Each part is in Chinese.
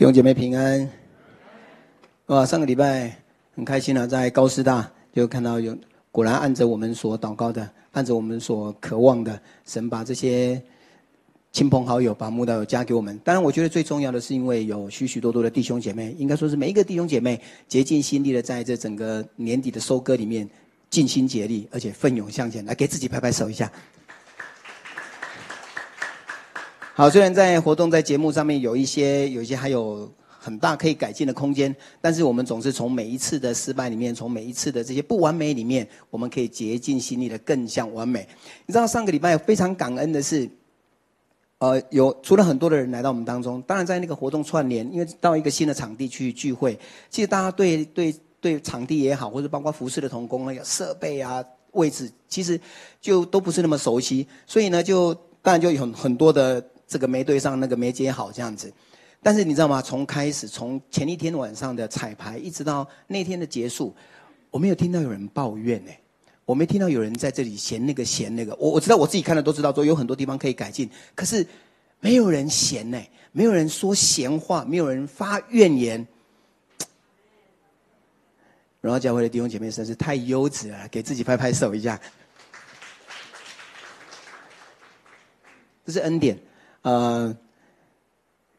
弟兄姐妹平安，哇！上个礼拜很开心啊，在高师大就看到有，果然按着我们所祷告的，按着我们所渴望的，神把这些亲朋好友、把慕道友加给我们。当然，我觉得最重要的是，因为有许许多多的弟兄姐妹，应该说是每一个弟兄姐妹竭尽心力的在这整个年底的收割里面尽心竭力，而且奋勇向前，来给自己拍拍手一下。好，虽然在活动、在节目上面有一些、有一些还有很大可以改进的空间，但是我们总是从每一次的失败里面，从每一次的这些不完美里面，我们可以竭尽心力的更向完美。你知道上个礼拜非常感恩的是，呃，有除了很多的人来到我们当中，当然在那个活动串联，因为到一个新的场地去聚会，其实大家对对对场地也好，或者包括服饰的童工那个设备啊、位置，其实就都不是那么熟悉，所以呢，就当然就有很很多的。这个没对上，那个没接好，这样子。但是你知道吗？从开始，从前一天晚上的彩排，一直到那天的结束，我没有听到有人抱怨呢。我没听到有人在这里嫌那个嫌那个。我我知道我自己看了都知道，说有很多地方可以改进。可是没有人嫌呢，没有人说闲话，没有人发怨言。然后教会的弟兄姐妹实在是太优质了，给自己拍拍手一下。这是恩典。呃，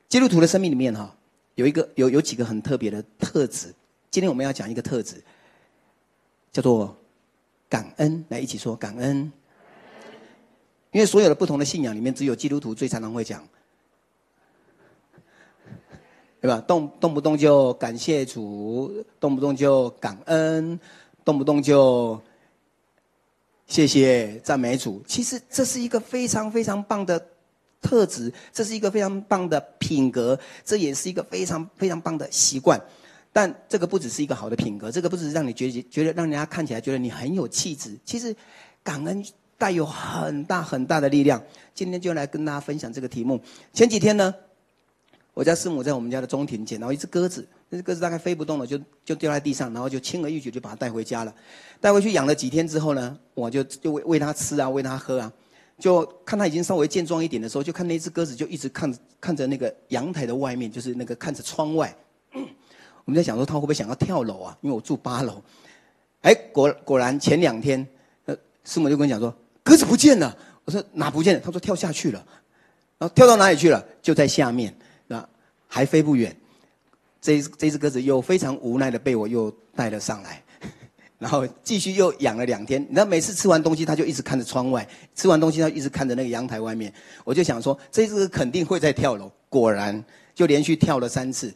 基督徒的生命里面哈，有一个有有几个很特别的特质。今天我们要讲一个特质，叫做感恩。来一起说感恩。因为所有的不同的信仰里面，只有基督徒最常常会讲，对吧？动动不动就感谢主，动不动就感恩，动不动就谢谢赞美主。其实这是一个非常非常棒的。特质，这是一个非常棒的品格，这也是一个非常非常棒的习惯。但这个不只是一个好的品格，这个不只是让你觉得觉得让人家看起来觉得你很有气质。其实，感恩带有很大很大的力量。今天就来跟大家分享这个题目。前几天呢，我家师母在我们家的中庭捡到一只鸽子，那只鸽子大概飞不动了，就就掉在地上，然后就轻而易举就把它带回家了。带回去养了几天之后呢，我就就喂喂它吃啊，喂它喝啊。就看他已经稍微健壮一点的时候，就看那只鸽子就一直看看着那个阳台的外面，就是那个看着窗外。我们在想说，他会不会想要跳楼啊？因为我住八楼。哎，果果然前两天，呃，师母就跟我讲说，鸽子不见了。我说哪不见了？他说跳下去了。然后跳到哪里去了？就在下面，那还飞不远。这这只鸽子又非常无奈的被我又带了上来。然后继续又养了两天，那每次吃完东西，他就一直看着窗外；吃完东西，他一直看着那个阳台外面。我就想说，这只肯定会再跳楼。果然，就连续跳了三次，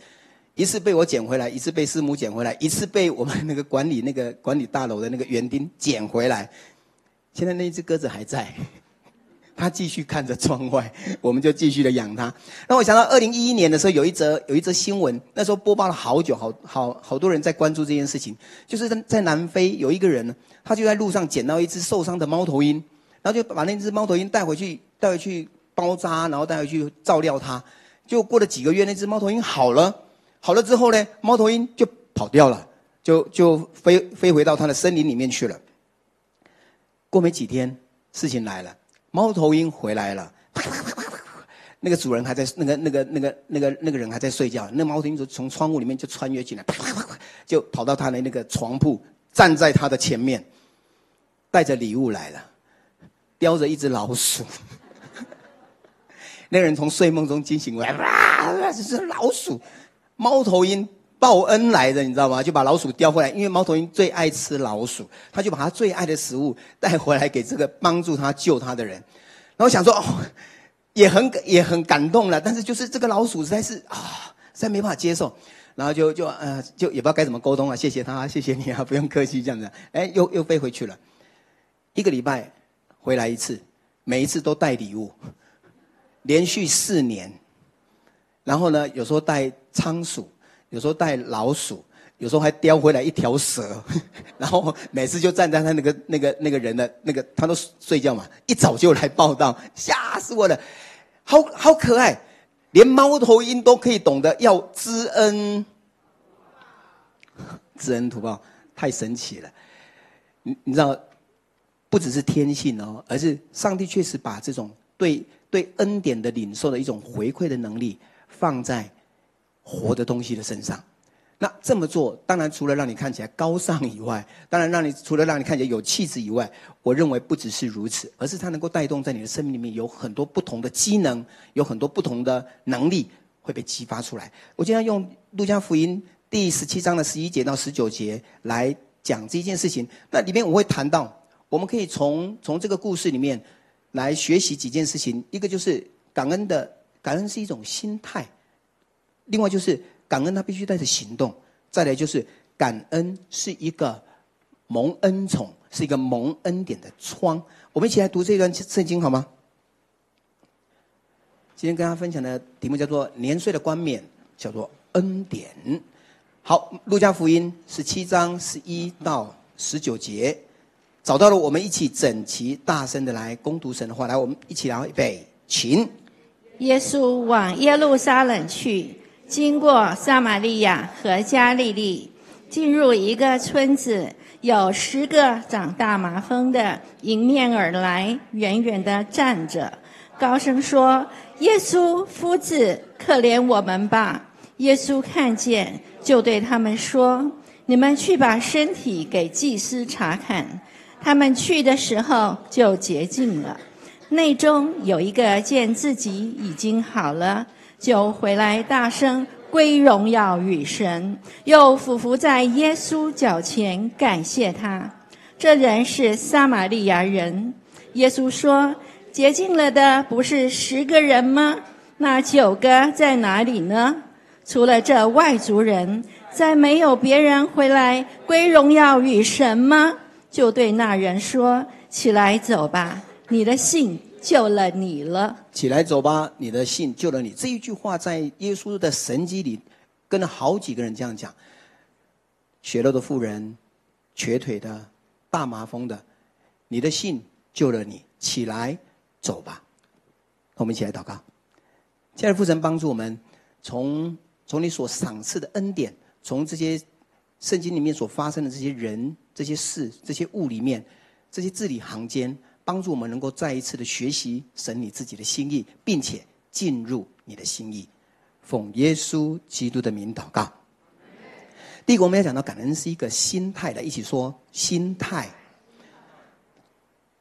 一次被我捡回来，一次被师母捡回来，一次被我们那个管理那个管理大楼的那个园丁捡回来。现在那只鸽子还在。他继续看着窗外，我们就继续的养他。那我想到二零一一年的时候，有一则有一则新闻，那时候播报了好久，好好好多人在关注这件事情。就是在在南非有一个人，他就在路上捡到一只受伤的猫头鹰，然后就把那只猫头鹰带回去，带回去包扎，然后带回去照料它。就过了几个月，那只猫头鹰好了，好了之后呢，猫头鹰就跑掉了，就就飞飞回到它的森林里面去了。过没几天，事情来了。猫头鹰回来了，那个主人还在，那个那个那个那个那个人还在睡觉。那猫头鹰就从窗户里面就穿越进来，就跑到他的那个床铺，站在他的前面，带着礼物来了，叼着一只老鼠。那个人从睡梦中惊醒过来，哇，这是老鼠！猫头鹰报恩来的，你知道吗？就把老鼠叼回来，因为猫头鹰最爱吃老鼠，他就把他最爱的食物带回来给这个帮助他救他的人。然后想说，哦，也很也很感动了，但是就是这个老鼠实在是啊，实在没办法接受。然后就就呃就也不知道该怎么沟通啊，谢谢他，谢谢你啊，不用客气这样子。哎，又又飞回去了，一个礼拜回来一次，每一次都带礼物，连续四年。然后呢，有时候带仓鼠。有时候带老鼠，有时候还叼回来一条蛇，然后每次就站在他那个那个那个人的那个，他都睡觉嘛，一早就来报道，吓死我了，好好可爱，连猫头鹰都可以懂得要知恩，知恩图报，太神奇了。你你知道，不只是天性哦，而是上帝确实把这种对对恩典的领受的一种回馈的能力放在。活的东西的身上。那这么做，当然除了让你看起来高尚以外，当然让你除了让你看起来有气质以外，我认为不只是如此，而是它能够带动在你的生命里面有很多不同的机能，有很多不同的能力会被激发出来。我今天用路加福音第十七章的十一节到十九节来讲这一件事情。那里面我会谈到，我们可以从从这个故事里面来学习几件事情。一个就是感恩的，感恩是一种心态；另外就是。感恩，他必须带着行动。再来就是感恩，是一个蒙恩宠，是一个蒙恩典的窗。我们一起来读这段圣经好吗？今天跟大家分享的题目叫做“年岁的冠冕”，叫做恩典。好，路加福音十七章十一到十九节，找到了，我们一起整齐大声的来攻读神的话。来，我们一起来预备，请。耶稣往耶路撒冷去。经过撒玛利亚和加利利，进入一个村子，有十个长大麻风的迎面而来，远远地站着，高声说：“耶稣夫子，可怜我们吧！”耶稣看见，就对他们说：“你们去把身体给祭司查看。”他们去的时候就洁净了。内中有一个见自己已经好了。就回来，大声归荣耀与神，又俯伏在耶稣脚前感谢他。这人是撒玛利亚人。耶稣说：“洁净了的不是十个人吗？那九个在哪里呢？除了这外族人，再没有别人回来归荣耀与神吗？”就对那人说：“起来走吧，你的信。”救了你了，起来走吧，你的信救了你。这一句话在耶稣的神迹里，跟了好几个人这样讲：血肉的妇人、瘸腿的、大麻风的，你的信救了你，起来走吧。我们一起来祷告，亲爱的父神，帮助我们从从你所赏赐的恩典，从这些圣经里面所发生的这些人、这些事、这些物里面，这些字里行间。帮助我们能够再一次的学习神你自己的心意，并且进入你的心意。奉耶稣基督的名祷告。第一个，我们要讲到感恩是一个心态的，一起说心态。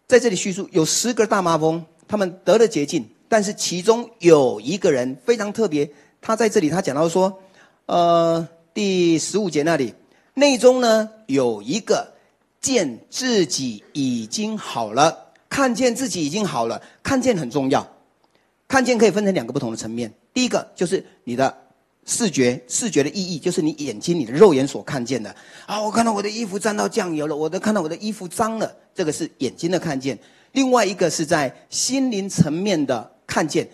在这里叙述有十个大麻风，他们得了洁净，但是其中有一个人非常特别，他在这里他讲到说，呃，第十五节那里，内中呢有一个见自己已经好了。看见自己已经好了，看见很重要。看见可以分成两个不同的层面。第一个就是你的视觉，视觉的意义就是你眼睛、你的肉眼所看见的。啊，我看到我的衣服沾到酱油了，我都看到我的衣服脏了，这个是眼睛的看见。另外一个是在心灵层面的看见，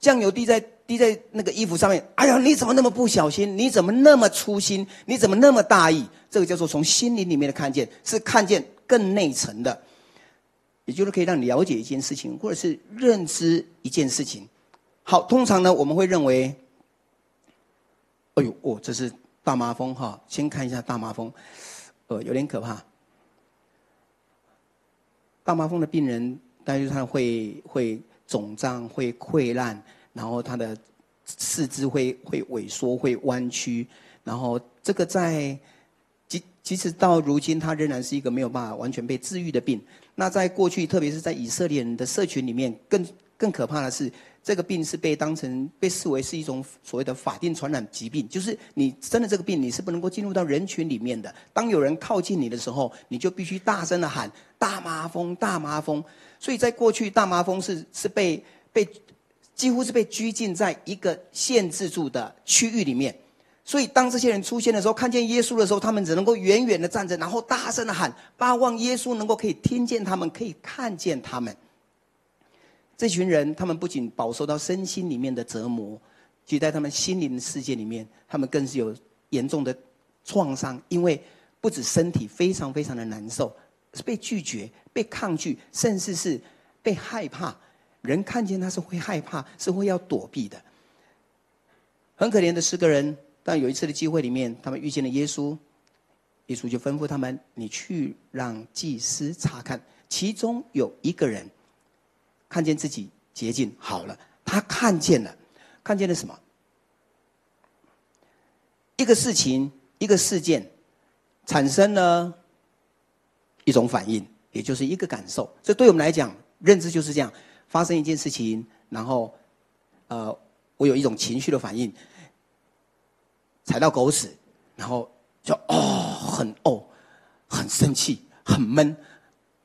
酱油滴在滴在那个衣服上面，哎呀，你怎么那么不小心？你怎么那么粗心？你怎么那么大意？这个叫做从心灵里面的看见，是看见更内层的。也就是可以让你了解一件事情，或者是认知一件事情。好，通常呢，我们会认为，哎呦，哦，这是大麻风哈。先看一下大麻风，呃，有点可怕。大麻风的病人，大概就是他会会肿胀、会溃烂，然后他的四肢会会萎缩、会弯曲，然后这个在即即使到如今，他仍然是一个没有办法完全被治愈的病。那在过去，特别是在以色列人的社群里面，更更可怕的是，这个病是被当成被视为是一种所谓的法定传染疾病，就是你生了这个病，你是不能够进入到人群里面的。当有人靠近你的时候，你就必须大声的喊“大麻风，大麻风”。所以在过去，大麻风是是被被几乎是被拘禁在一个限制住的区域里面。所以，当这些人出现的时候，看见耶稣的时候，他们只能够远远的站着，然后大声的喊，巴望耶稣能够可以听见他们，可以看见他们。这群人，他们不仅饱受到身心里面的折磨，其在他们心灵的世界里面，他们更是有严重的创伤，因为不止身体非常非常的难受，是被拒绝、被抗拒，甚至是被害怕。人看见他是会害怕，是会要躲避的。很可怜的十个人。但有一次的机会里面，他们遇见了耶稣，耶稣就吩咐他们：“你去让祭司查看。”其中有一个人看见自己洁净好了，他看见了，看见了什么？一个事情、一个事件产生了一种反应，也就是一个感受。这对我们来讲，认知就是这样：发生一件事情，然后，呃，我有一种情绪的反应，踩到狗屎，然后就哦，很哦，很生气，很闷。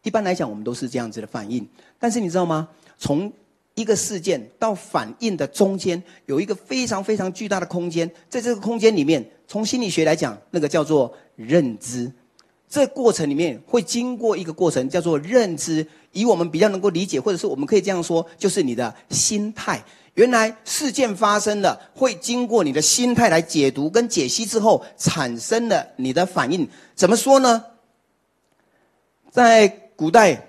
一般来讲，我们都是这样子的反应。但是你知道吗？从一个事件到反应的中间，有一个非常非常巨大的空间，在这个空间里面，从心理学来讲，那个叫做认知。这过程里面会经过一个过程，叫做认知。以我们比较能够理解，或者是我们可以这样说，就是你的心态。原来事件发生了，会经过你的心态来解读跟解析之后，产生了你的反应。怎么说呢？在古代，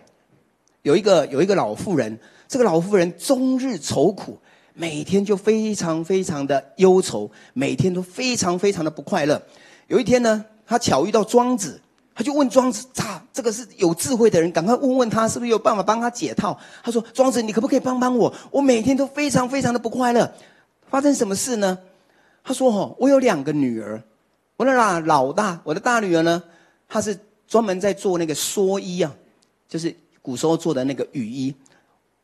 有一个有一个老妇人。这个老妇人终日愁苦，每天就非常非常的忧愁，每天都非常非常的不快乐。有一天呢，她巧遇到庄子，他就问庄子：“啊，这个是有智慧的人，赶快问问他，是不是有办法帮他解套？”他说：“庄子，你可不可以帮帮我？我每天都非常非常的不快乐，发生什么事呢？”他说：“哦，我有两个女儿，我的老老大，我的大女儿呢，她是专门在做那个蓑衣啊，就是古时候做的那个雨衣。”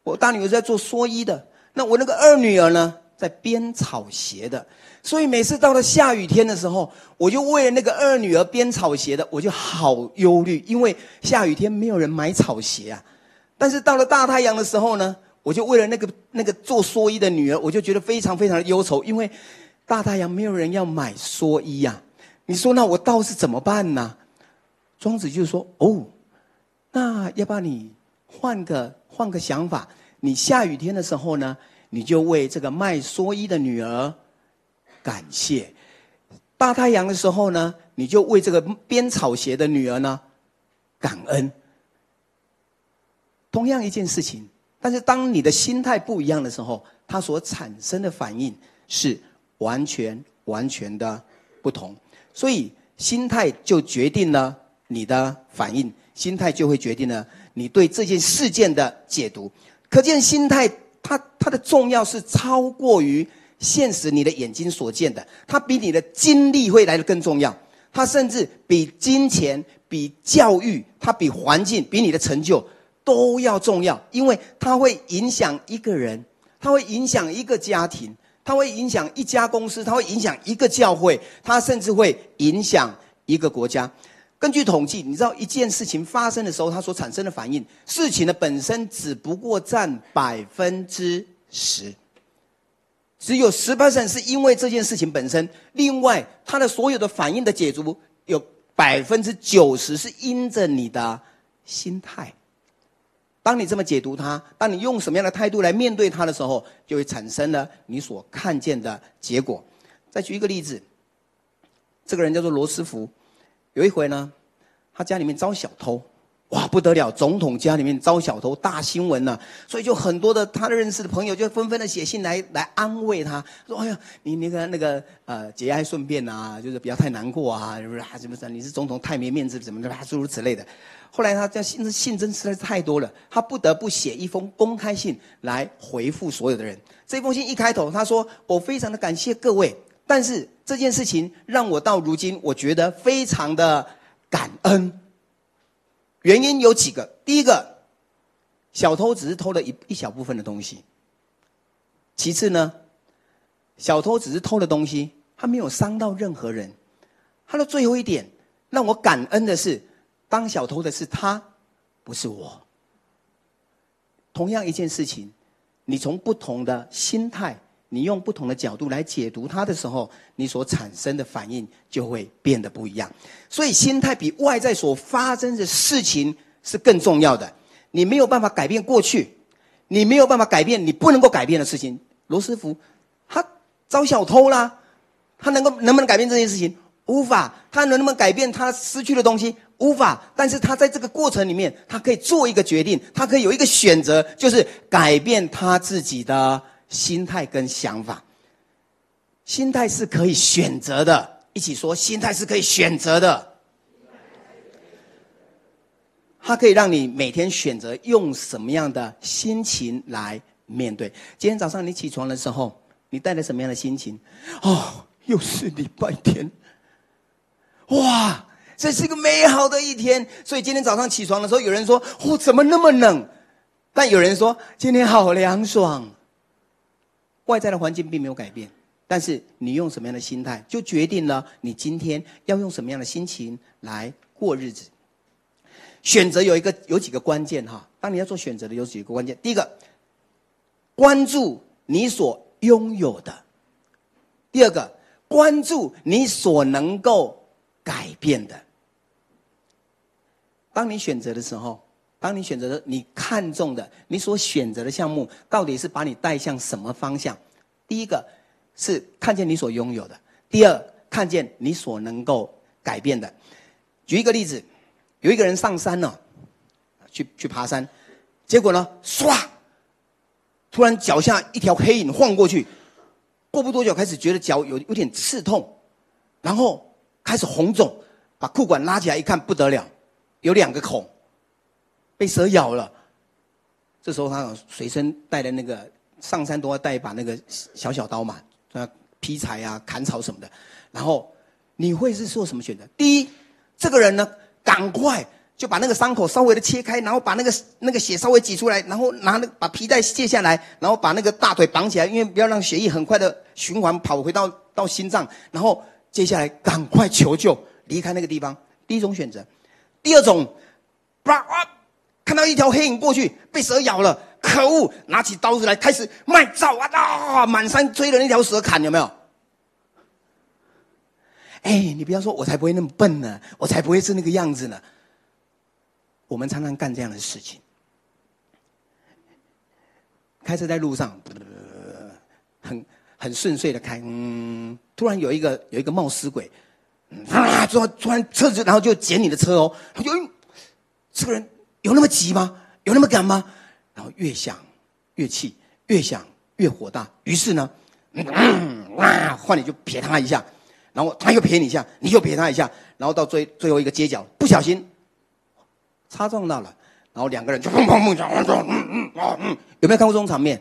我大女儿在做蓑衣的，那我那个二女儿呢，在编草鞋的。所以每次到了下雨天的时候，我就为了那个二女儿编草鞋的，我就好忧虑，因为下雨天没有人买草鞋啊。但是到了大太阳的时候呢，我就为了那个那个做蓑衣的女儿，我就觉得非常非常的忧愁，因为大太阳没有人要买蓑衣呀、啊。你说那我倒是怎么办呢？庄子就说：“哦，那要不然你换个。”换个想法，你下雨天的时候呢，你就为这个卖蓑衣的女儿感谢；大太阳的时候呢，你就为这个编草鞋的女儿呢感恩。同样一件事情，但是当你的心态不一样的时候，它所产生的反应是完全完全的不同。所以心态就决定了你的反应，心态就会决定了。你对这件事件的解读，可见心态它它的重要是超过于现实你的眼睛所见的，它比你的经历会来得更重要，它甚至比金钱、比教育、它比环境、比你的成就都要重要，因为它会影响一个人，它会影响一个家庭，它会影响一家公司，它会影响一个教会，它甚至会影响一个国家。根据统计，你知道一件事情发生的时候，它所产生的反应，事情的本身只不过占百分之十，只有十 percent 是因为这件事情本身。另外，它的所有的反应的解读，有百分之九十是因着你的心态。当你这么解读它，当你用什么样的态度来面对它的时候，就会产生了你所看见的结果。再举一个例子，这个人叫做罗斯福。有一回呢，他家里面遭小偷，哇，不得了！总统家里面遭小偷，大新闻呢、啊。所以就很多的他的认识的朋友就纷纷的写信来来安慰他，说：“哎呀，你那个那个呃节哀顺变啊，就是不要太难过啊，是不是啊？什么什么？你是总统太没面子，怎么的？诸如此类的。”后来他这信信真实在是太多了，他不得不写一封公开信来回复所有的人。这封信一开头，他说：“我非常的感谢各位。”但是这件事情让我到如今，我觉得非常的感恩。原因有几个，第一个，小偷只是偷了一一小部分的东西。其次呢，小偷只是偷了东西，他没有伤到任何人。他的最后一点让我感恩的是，当小偷的是他，不是我。同样一件事情，你从不同的心态。你用不同的角度来解读它的时候，你所产生的反应就会变得不一样。所以，心态比外在所发生的事情是更重要的。你没有办法改变过去，你没有办法改变你不能够改变的事情。罗斯福，他遭小偷啦，他能够能不能改变这件事情？无法。他能不能改变他失去的东西？无法。但是他在这个过程里面，他可以做一个决定，他可以有一个选择，就是改变他自己的。心态跟想法，心态是可以选择的。一起说，心态是可以选择的。它可以让你每天选择用什么样的心情来面对。今天早上你起床的时候，你带着什么样的心情？哦，又是礼拜天，哇，这是一个美好的一天。所以今天早上起床的时候，有人说：“哦，怎么那么冷？”但有人说：“今天好凉爽。”外在的环境并没有改变，但是你用什么样的心态，就决定了你今天要用什么样的心情来过日子。选择有一个有几个关键哈，当你要做选择的有几个关键。第一个，关注你所拥有的；第二个，关注你所能够改变的。当你选择的时候，当你选择的你看中的你所选择的项目，到底是把你带向什么方向？第一个是看见你所拥有的；第二，看见你所能够改变的。举一个例子。有一个人上山了，去去爬山，结果呢，唰，突然脚下一条黑影晃过去，过不多久开始觉得脚有有点刺痛，然后开始红肿，把裤管拉起来一看不得了，有两个孔，被蛇咬了。这时候他随身带的那个上山都要带一把那个小小刀嘛，那劈柴啊、砍草什么的。然后你会是做什么选择？第一，这个人呢？赶快就把那个伤口稍微的切开，然后把那个那个血稍微挤出来，然后拿那把皮带卸下来，然后把那个大腿绑起来，因为不要让血液很快的循环跑回到到心脏。然后接下来赶快求救，离开那个地方。第一种选择，第二种，哇哇，看到一条黑影过去，被蛇咬了，可恶！拿起刀子来开始卖照啊啊！满山追着那条蛇砍，有没有？哎，你不要说，我才不会那么笨呢，我才不会是那个样子呢。我们常常干这样的事情，开车在路上，很很顺遂的开，嗯，突然有一个有一个冒失鬼，啊，突然突然车子，然后就捡你的车哦，他就，这个人有那么急吗？有那么赶吗？然后越想越气，越想越火大，于是呢，嗯，啊，换你就撇他一下。然后他又撇你一下，你又撇他一下，然后到最最后一个街角，不小心擦撞到了，然后两个人就砰砰砰砰砰，嗯嗯啊嗯，有没有看过这种场面？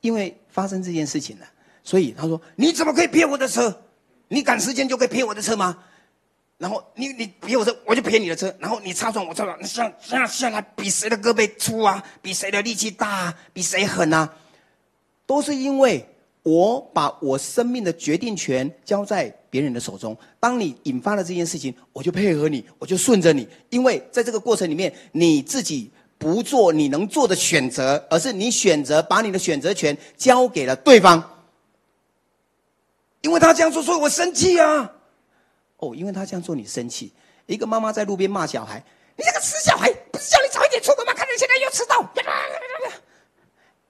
因为发生这件事情了，所以他说：“你怎么可以撇我的车？你赶时间就可以撇我的车吗？然后你你撇我车，我就撇你的车。然后你插撞我擦撞，你下下下来比谁的胳膊粗啊？比谁的力气大啊？比谁狠啊？都是因为。”我把我生命的决定权交在别人的手中。当你引发了这件事情，我就配合你，我就顺着你。因为在这个过程里面，你自己不做你能做的选择，而是你选择把你的选择权交给了对方。因为他这样做，所以我生气啊！哦，因为他这样做，你生气。一个妈妈在路边骂小孩：“你这个死小孩，不是叫你早一点出门吗？看你现在又迟到。”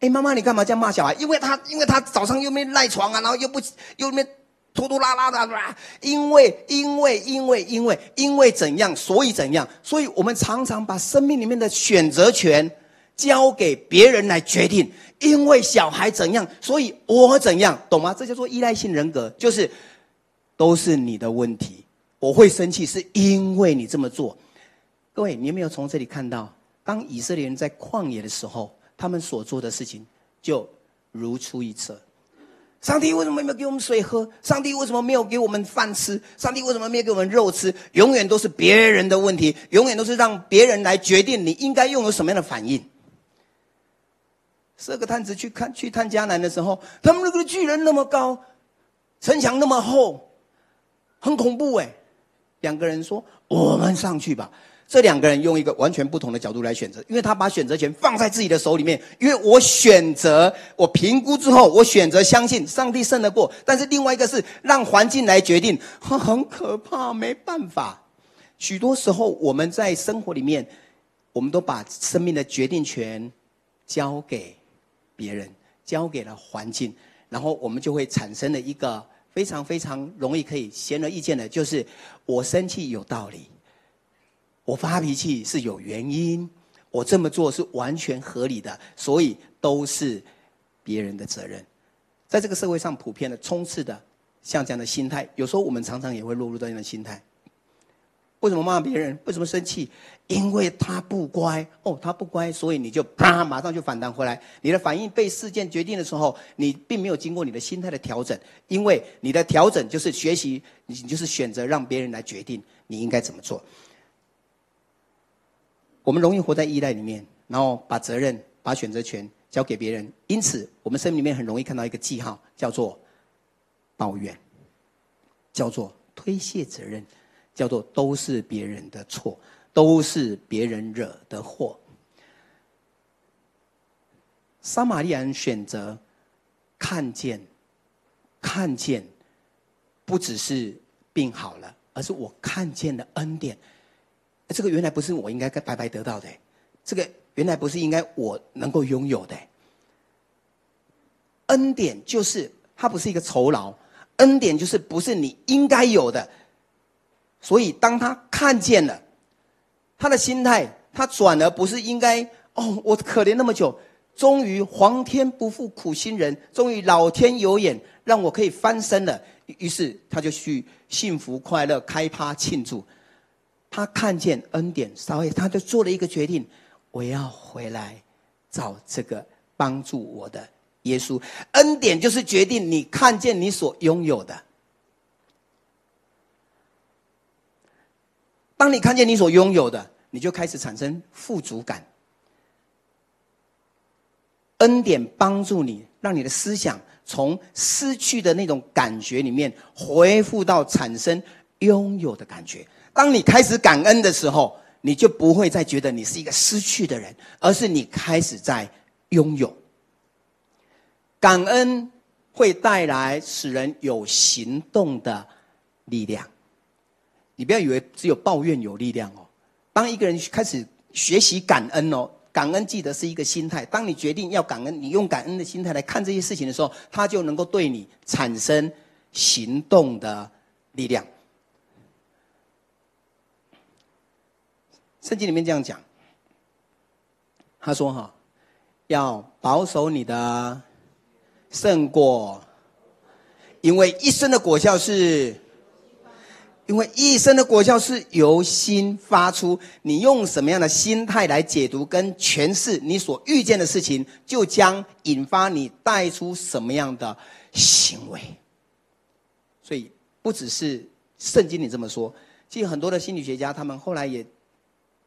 哎，妈妈，你干嘛这样骂小孩？因为他，因为他早上又没赖床啊，然后又不又没拖拖拉拉的，因为，因为，因为，因为，因为怎样，所以怎样？所以我们常常把生命里面的选择权交给别人来决定。因为小孩怎样，所以我怎样，懂吗？这叫做依赖性人格，就是都是你的问题。我会生气，是因为你这么做。各位，你有没有从这里看到，当以色列人在旷野的时候？他们所做的事情就如出一辙。上帝为什么没有给我们水喝？上帝为什么没有给我们饭吃？上帝为什么没有给我们肉吃？永远都是别人的问题，永远都是让别人来决定你应该拥有什么样的反应。十二个探子去看去探迦南的时候，他们那个巨人那么高，城墙那么厚，很恐怖哎。两个人说：“我们上去吧。”这两个人用一个完全不同的角度来选择，因为他把选择权放在自己的手里面。因为我选择，我评估之后，我选择相信上帝胜得过。但是另外一个是让环境来决定，很可怕，没办法。许多时候我们在生活里面，我们都把生命的决定权交给别人，交给了环境，然后我们就会产生了一个非常非常容易可以显而易见的，就是我生气有道理。我发脾气是有原因，我这么做是完全合理的，所以都是别人的责任。在这个社会上，普遍的充斥的像这样的心态，有时候我们常常也会落入这样的心态。为什么骂别人？为什么生气？因为他不乖哦，他不乖，所以你就啪，马上就反弹回来。你的反应被事件决定的时候，你并没有经过你的心态的调整，因为你的调整就是学习，你就是选择让别人来决定你应该怎么做。我们容易活在依赖里面，然后把责任、把选择权交给别人，因此我们生命里面很容易看到一个记号，叫做抱怨，叫做推卸责任，叫做都是别人的错。都是别人惹的祸。撒玛利亚人选择看见，看见，不只是病好了，而是我看见了恩典。这个原来不是我应该白白得到的，这个原来不是应该我能够拥有的。恩典就是它不是一个酬劳，恩典就是不是你应该有的。所以当他看见了。他的心态，他转而不是应该哦，我可怜那么久，终于皇天不负苦心人，终于老天有眼，让我可以翻身了。于是他就去幸福快乐开趴庆祝。他看见恩典，稍微他就做了一个决定：我要回来找这个帮助我的耶稣。恩典就是决定你看见你所拥有的。当你看见你所拥有的，你就开始产生富足感。恩典帮助你，让你的思想从失去的那种感觉里面恢复到产生拥有的感觉。当你开始感恩的时候，你就不会再觉得你是一个失去的人，而是你开始在拥有。感恩会带来使人有行动的力量。你不要以为只有抱怨有力量哦。当一个人开始学习感恩哦，感恩记得是一个心态。当你决定要感恩，你用感恩的心态来看这些事情的时候，它就能够对你产生行动的力量。圣经里面这样讲，他说：“哈，要保守你的胜过，因为一生的果效是。”因为一生的果效是由心发出，你用什么样的心态来解读跟诠释你所遇见的事情，就将引发你带出什么样的行为。所以不只是圣经里这么说，其实很多的心理学家他们后来也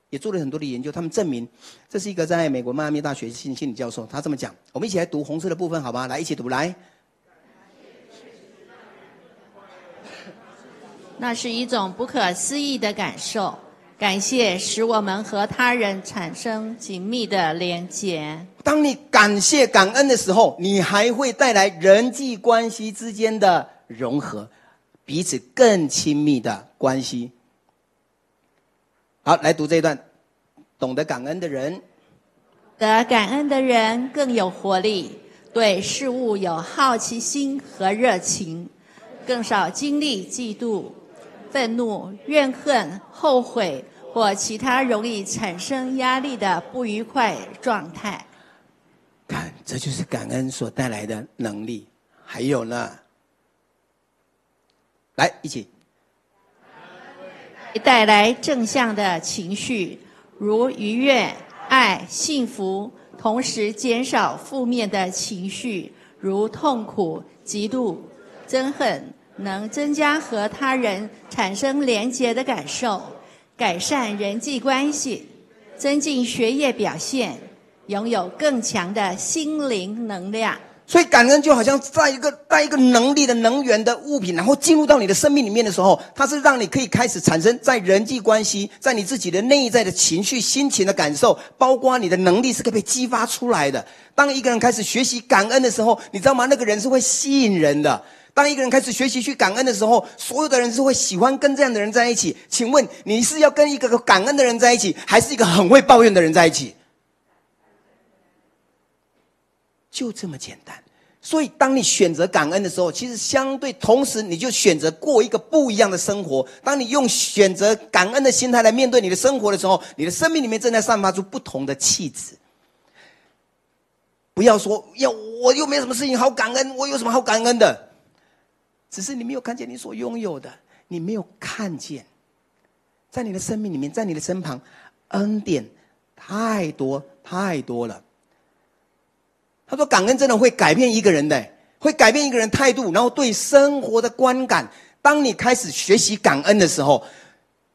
也做了很多的研究，他们证明这是一个在美国迈阿密大学心心理教授，他这么讲。我们一起来读红色的部分，好吧？来，一起读来。那是一种不可思议的感受，感谢使我们和他人产生紧密的连结。当你感谢感恩的时候，你还会带来人际关系之间的融合，彼此更亲密的关系。好，来读这一段：懂得感恩的人，得感恩的人更有活力，对事物有好奇心和热情，更少经历嫉妒。愤怒、怨恨、后悔或其他容易产生压力的不愉快状态。看，这就是感恩所带来的能力。还有呢，来一起，带来正向的情绪，如愉悦、爱、幸福，同时减少负面的情绪，如痛苦、嫉妒、憎恨。能增加和他人产生连结的感受，改善人际关系，增进学业表现，拥有更强的心灵能量。所以感恩就好像在一个带一个能力的能源的物品，然后进入到你的生命里面的时候，它是让你可以开始产生在人际关系，在你自己的内在的情绪、心情的感受，包括你的能力是可以被激发出来的。当一个人开始学习感恩的时候，你知道吗？那个人是会吸引人的。当一个人开始学习去感恩的时候，所有的人是会喜欢跟这样的人在一起。请问你是要跟一个感恩的人在一起，还是一个很会抱怨的人在一起？就这么简单。所以，当你选择感恩的时候，其实相对同时，你就选择过一个不一样的生活。当你用选择感恩的心态来面对你的生活的时候，你的生命里面正在散发出不同的气质。不要说要我又没什么事情好感恩，我有什么好感恩的？只是你没有看见你所拥有的，你没有看见，在你的生命里面，在你的身旁，恩典太多太多了。他说：“感恩真的会改变一个人的，会改变一个人态度，然后对生活的观感。当你开始学习感恩的时候，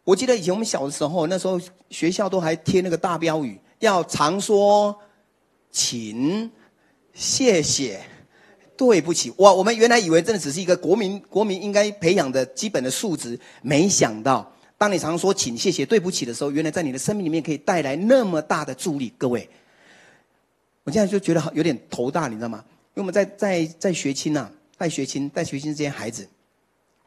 我记得以前我们小的时候，那时候学校都还贴那个大标语，要常说请、谢谢、对不起。哇，我们原来以为真的只是一个国民国民应该培养的基本的素质，没想到，当你常说请、谢谢、对不起的时候，原来在你的生命里面可以带来那么大的助力，各位。”我现在就觉得好有点头大，你知道吗？因为我们在在在学青呐，带学青带学青这些孩子，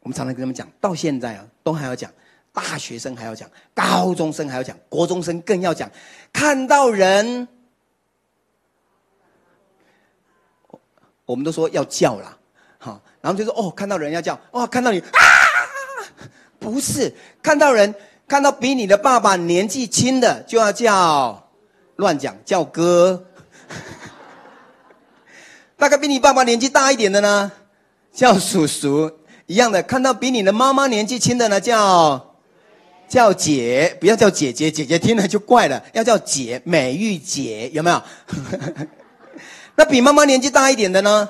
我们常常跟他们讲，到现在啊，都还要讲，大学生还要讲，高中生还要讲，国中生更要讲，看到人，我们都说要叫啦，好，然后就说哦，看到人要叫，哦，看到你啊，不是，看到人，看到比你的爸爸年纪轻的就要叫，乱讲，叫哥。大概比你爸爸年纪大一点的呢，叫叔叔一样的；看到比你的妈妈年纪轻的呢，叫叫姐，不要叫姐姐，姐姐听了就怪了，要叫姐，美玉姐，有没有？那比妈妈年纪大一点的呢，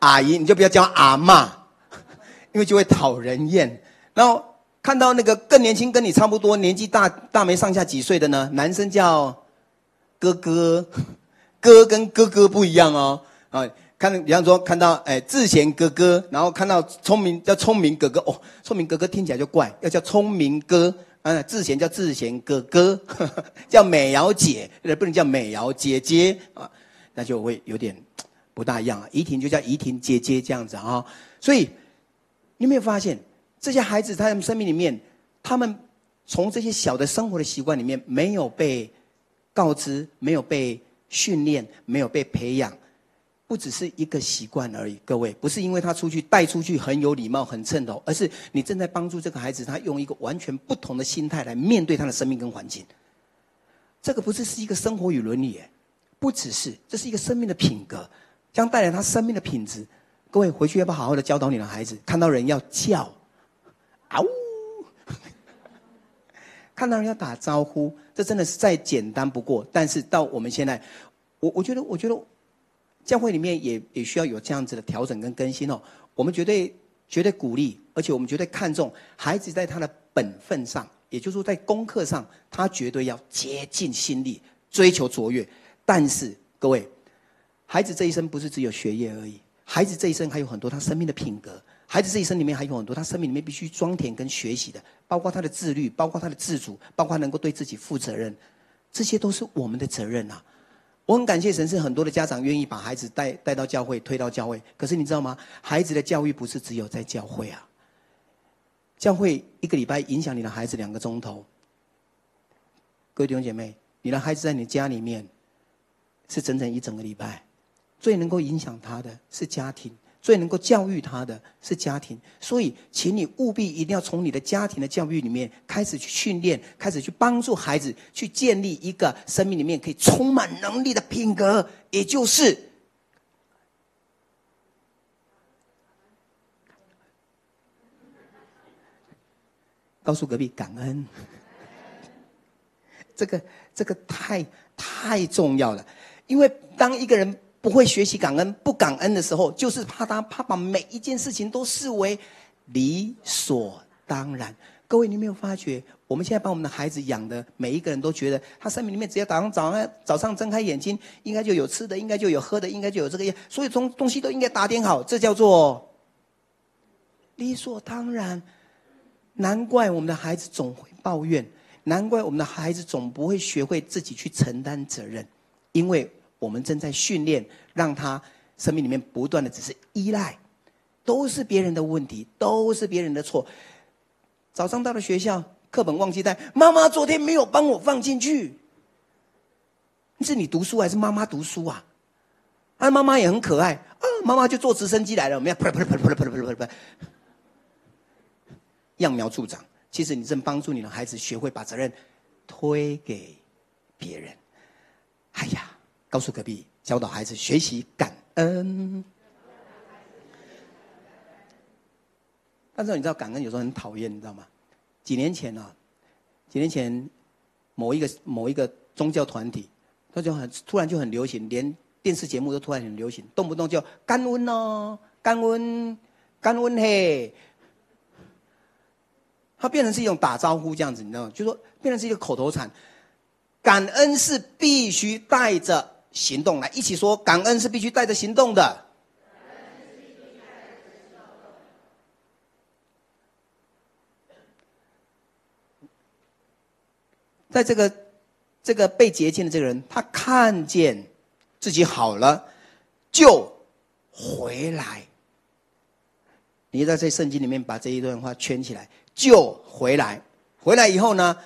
阿姨，你就不要叫阿妈，因为就会讨人厌。然后看到那个更年轻，跟你差不多年纪大大没上下几岁的呢，男生叫哥哥。哥跟哥哥不一样哦，啊，看，比方说看到哎智贤哥哥，然后看到聪明叫聪明哥哥哦，聪明哥哥听起来就怪，要叫聪明哥，啊，智贤叫智贤哥哥，叫美瑶姐，不能叫美瑶姐姐啊，那就会有点不大一样啊。怡婷就叫怡婷姐姐这样子啊，所以你有没有发现这些孩子他们生命里面，他们从这些小的生活的习惯里面没有被告知，没有被。训练没有被培养，不只是一个习惯而已。各位，不是因为他出去带出去很有礼貌、很称头，而是你正在帮助这个孩子，他用一个完全不同的心态来面对他的生命跟环境。这个不是是一个生活与伦理，不只是，这是一个生命的品格，将带来他生命的品质。各位回去要不好好的教导你的孩子？看到人要叫，啊呜！看到人要打招呼，这真的是再简单不过。但是到我们现在，我我觉得，我觉得教会里面也也需要有这样子的调整跟更新哦。我们绝对绝对鼓励，而且我们绝对看重孩子在他的本分上，也就是说在功课上，他绝对要竭尽心力追求卓越。但是各位，孩子这一生不是只有学业而已，孩子这一生还有很多他生命的品格。孩子这一生里面还有很多，他生命里面必须装填跟学习的，包括他的自律，包括他的自主，包括能够对自己负责任，这些都是我们的责任啊！我很感谢神，是很多的家长愿意把孩子带带到教会，推到教会。可是你知道吗？孩子的教育不是只有在教会啊，教会一个礼拜影响你的孩子两个钟头。各位弟兄姐妹，你的孩子在你家里面是整整一整个礼拜，最能够影响他的是家庭。最能够教育他的是家庭，所以，请你务必一定要从你的家庭的教育里面开始去训练，开始去帮助孩子去建立一个生命里面可以充满能力的品格，也就是告诉隔壁感恩。这个这个太太重要了，因为当一个人。不会学习感恩、不感恩的时候，就是怕他怕把每一件事情都视为理所当然。各位，你没有发觉，我们现在把我们的孩子养的，每一个人都觉得他生命里面只要早上早上早上睁开眼睛，应该就有吃的，应该就有喝的，应该就有这个，所以东东西都应该打点好，这叫做理所当然。难怪我们的孩子总会抱怨，难怪我们的孩子总不会学会自己去承担责任，因为。我们正在训练，让他生命里面不断的只是依赖，都是别人的问题，都是别人的错。早上到了学校，课本忘记带，妈妈昨天没有帮我放进去。是你读书还是妈妈读书啊？啊，妈妈也很可爱啊，妈妈就坐直升机来了，我们要噗噗噗噗噗噗噗噗，揠苗助长。其实你正帮助你的孩子学会把责任推给别人。哎呀，告诉隔壁，教导孩子学习感恩。但是你知道感恩有时候很讨厌，你知道吗？几年前、啊，几年前，某一个某一个宗教团体，他就很突然就很流行，连电视节目都突然很流行，动不动就感恩哦，感恩，感恩嘿。它变成是一种打招呼这样子，你知道吗？就说变成是一个口头禅。感恩是必须带着行动来一起说，感恩是必须带着行动的。在这个这个被洁净的这个人，他看见自己好了，就回来。你在这圣经里面把这一段话圈起来，就回来。回来以后呢，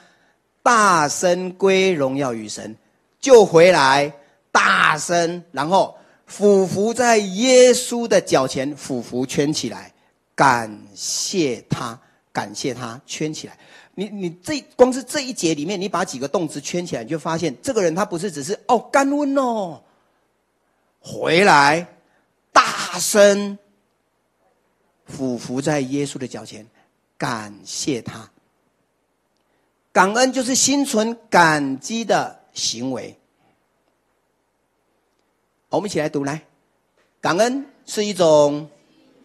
大声归荣耀与神，就回来，大声，然后俯伏在耶稣的脚前，俯伏圈起来，感谢他，感谢他，圈起来。你你这光是这一节里面，你把几个动词圈起来，你就发现这个人他不是只是哦感恩哦，回来大声俯伏在耶稣的脚前，感谢他。感恩就是心存感激的行为。我们一起来读来，感恩是一种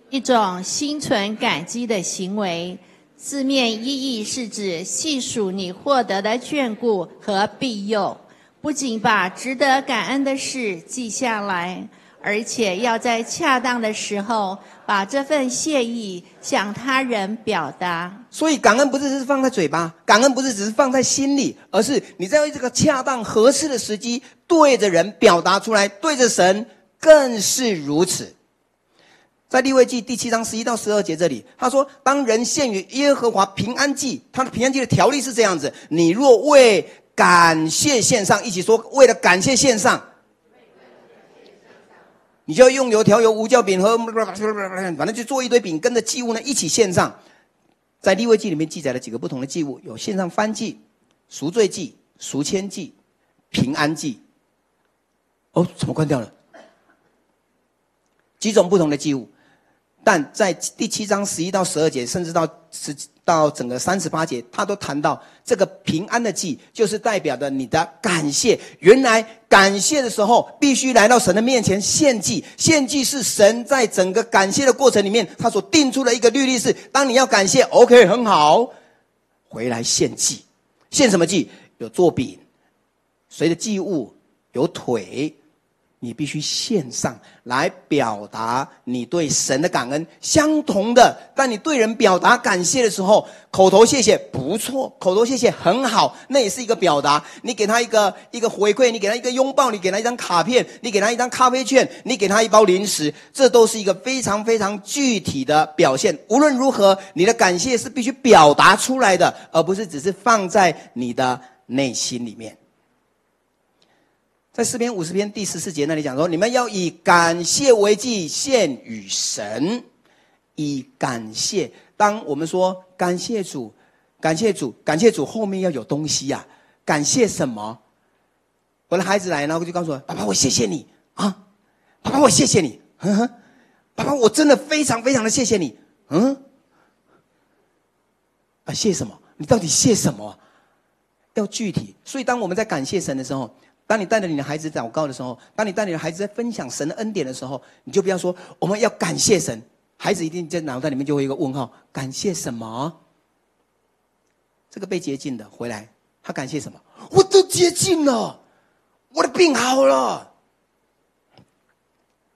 一种心存感激的行为。字面意义是指细数你获得的眷顾和庇佑，不仅把值得感恩的事记下来，而且要在恰当的时候把这份谢意向他人表达。所以，感恩不是只是放在嘴巴，感恩不是只是放在心里，而是你在这个恰当合适的时机对着人表达出来，对着神更是如此。在利未记第七章十一到十二节这里，他说：“当人献于耶和华平安祭，他的平安祭的条例是这样子：你若为感谢献上，一起说，为了感谢献上，你就要用油、调油、无酵饼和反正就做一堆饼，跟着祭物呢一起献上。在立位记里面记载了几个不同的祭物，有献上幡祭、赎罪祭、赎愆祭、平安祭。哦，怎么关掉了？几种不同的祭物。”但在第七章十一到十二节，甚至到十到整个三十八节，他都谈到这个平安的祭，就是代表的你的感谢。原来感谢的时候，必须来到神的面前献祭。献祭是神在整个感谢的过程里面，他所定出的一个律例是：当你要感谢，OK，很好，回来献祭。献什么祭？有做饼，随着祭物有腿。你必须献上来表达你对神的感恩。相同的，当你对人表达感谢的时候，口头谢谢不错，口头谢谢很好，那也是一个表达。你给他一个一个回馈，你给他一个拥抱，你给他一张卡片，你给他一张咖啡券，你给他一包零食，这都是一个非常非常具体的表现。无论如何，你的感谢是必须表达出来的，而不是只是放在你的内心里面。在诗篇五十篇第十四节那里讲说：“你们要以感谢为祭献与神，以感谢。当我们说感谢主，感谢主，感谢主，后面要有东西呀、感谢什么？我的孩子来，然后就告诉我：爸爸，我谢谢你啊！爸爸，我谢谢你。呵呵，爸爸，我真的非常非常的谢谢你。嗯，啊，谢什么？你到底谢什么？要具体。所以，当我们在感谢神的时候。”当你带着你的孩子祷告的时候，当你带你的孩子在分享神的恩典的时候，你就不要说我们要感谢神，孩子一定在脑袋里面就会有一个问号：感谢什么？这个被洁净的回来，他感谢什么？我都洁净了，我的病好了。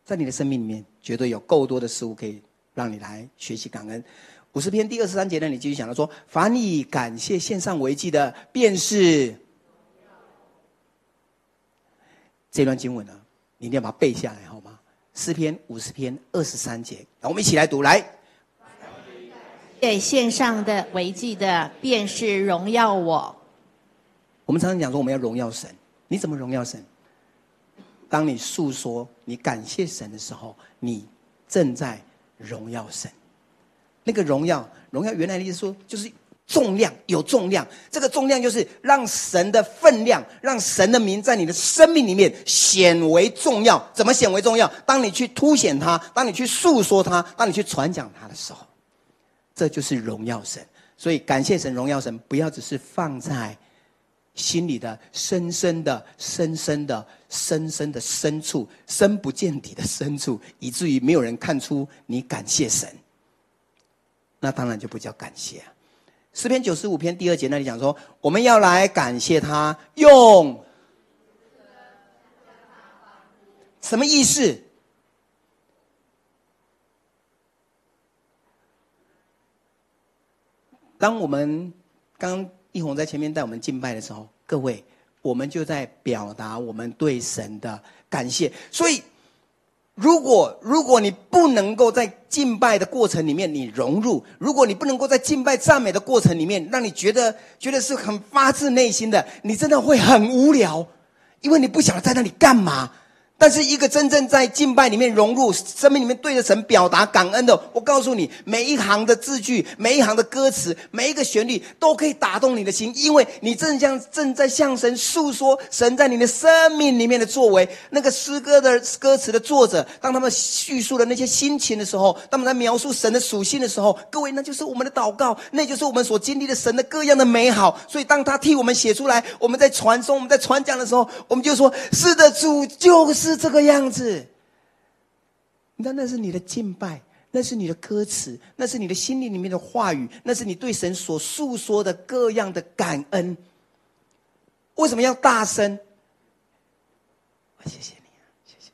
在你的生命里面，绝对有够多的事物可以让你来学习感恩。五十篇第二十三节呢，你继续讲到说：凡以感谢献上为祭的，便是。这段经文呢，你一定要把它背下来，好吗？诗篇五十篇二十三节，让我们一起来读。来，给线上的为祭的，便是荣耀我。我们常常讲说，我们要荣耀神。你怎么荣耀神？当你诉说你感谢神的时候，你正在荣耀神。那个荣耀，荣耀原来的意思说，就是。重量有重量，这个重量就是让神的分量，让神的名在你的生命里面显为重要。怎么显为重要？当你去凸显它，当你去诉说它，当你去传讲它的时候，这就是荣耀神。所以感谢神、荣耀神，不要只是放在心里的深深的、深深的、深深的深处，深不见底的深处，以至于没有人看出你感谢神。那当然就不叫感谢啊。诗篇九十五篇第二节那里讲说，我们要来感谢他，用什么意思？当我们刚一红在前面带我们敬拜的时候，各位，我们就在表达我们对神的感谢。所以，如果如果你不能够在敬拜的过程里面你融入，如果你不能够在敬拜赞美的过程里面让你觉得觉得是很发自内心的，你真的会很无聊，因为你不晓得在那里干嘛。但是一个真正在敬拜里面融入生命里面对着神表达感恩的，我告诉你，每一行的字句，每一行的歌词，每一个旋律都可以打动你的心，因为你正像正在向神诉说神在你的生命里面的作为。那个诗歌的歌词的作者，当他们叙述了那些心情的时候，当他们在描述神的属性的时候，各位，那就是我们的祷告，那就是我们所经历的神的各样的美好。所以当他替我们写出来，我们在传颂、我们在传讲的时候，我们就说：是的，主就是。是这个样子，那那是你的敬拜，那是你的歌词，那是你的心里里面的话语，那是你对神所诉说的各样的感恩。为什么要大声？谢谢你啊，谢谢，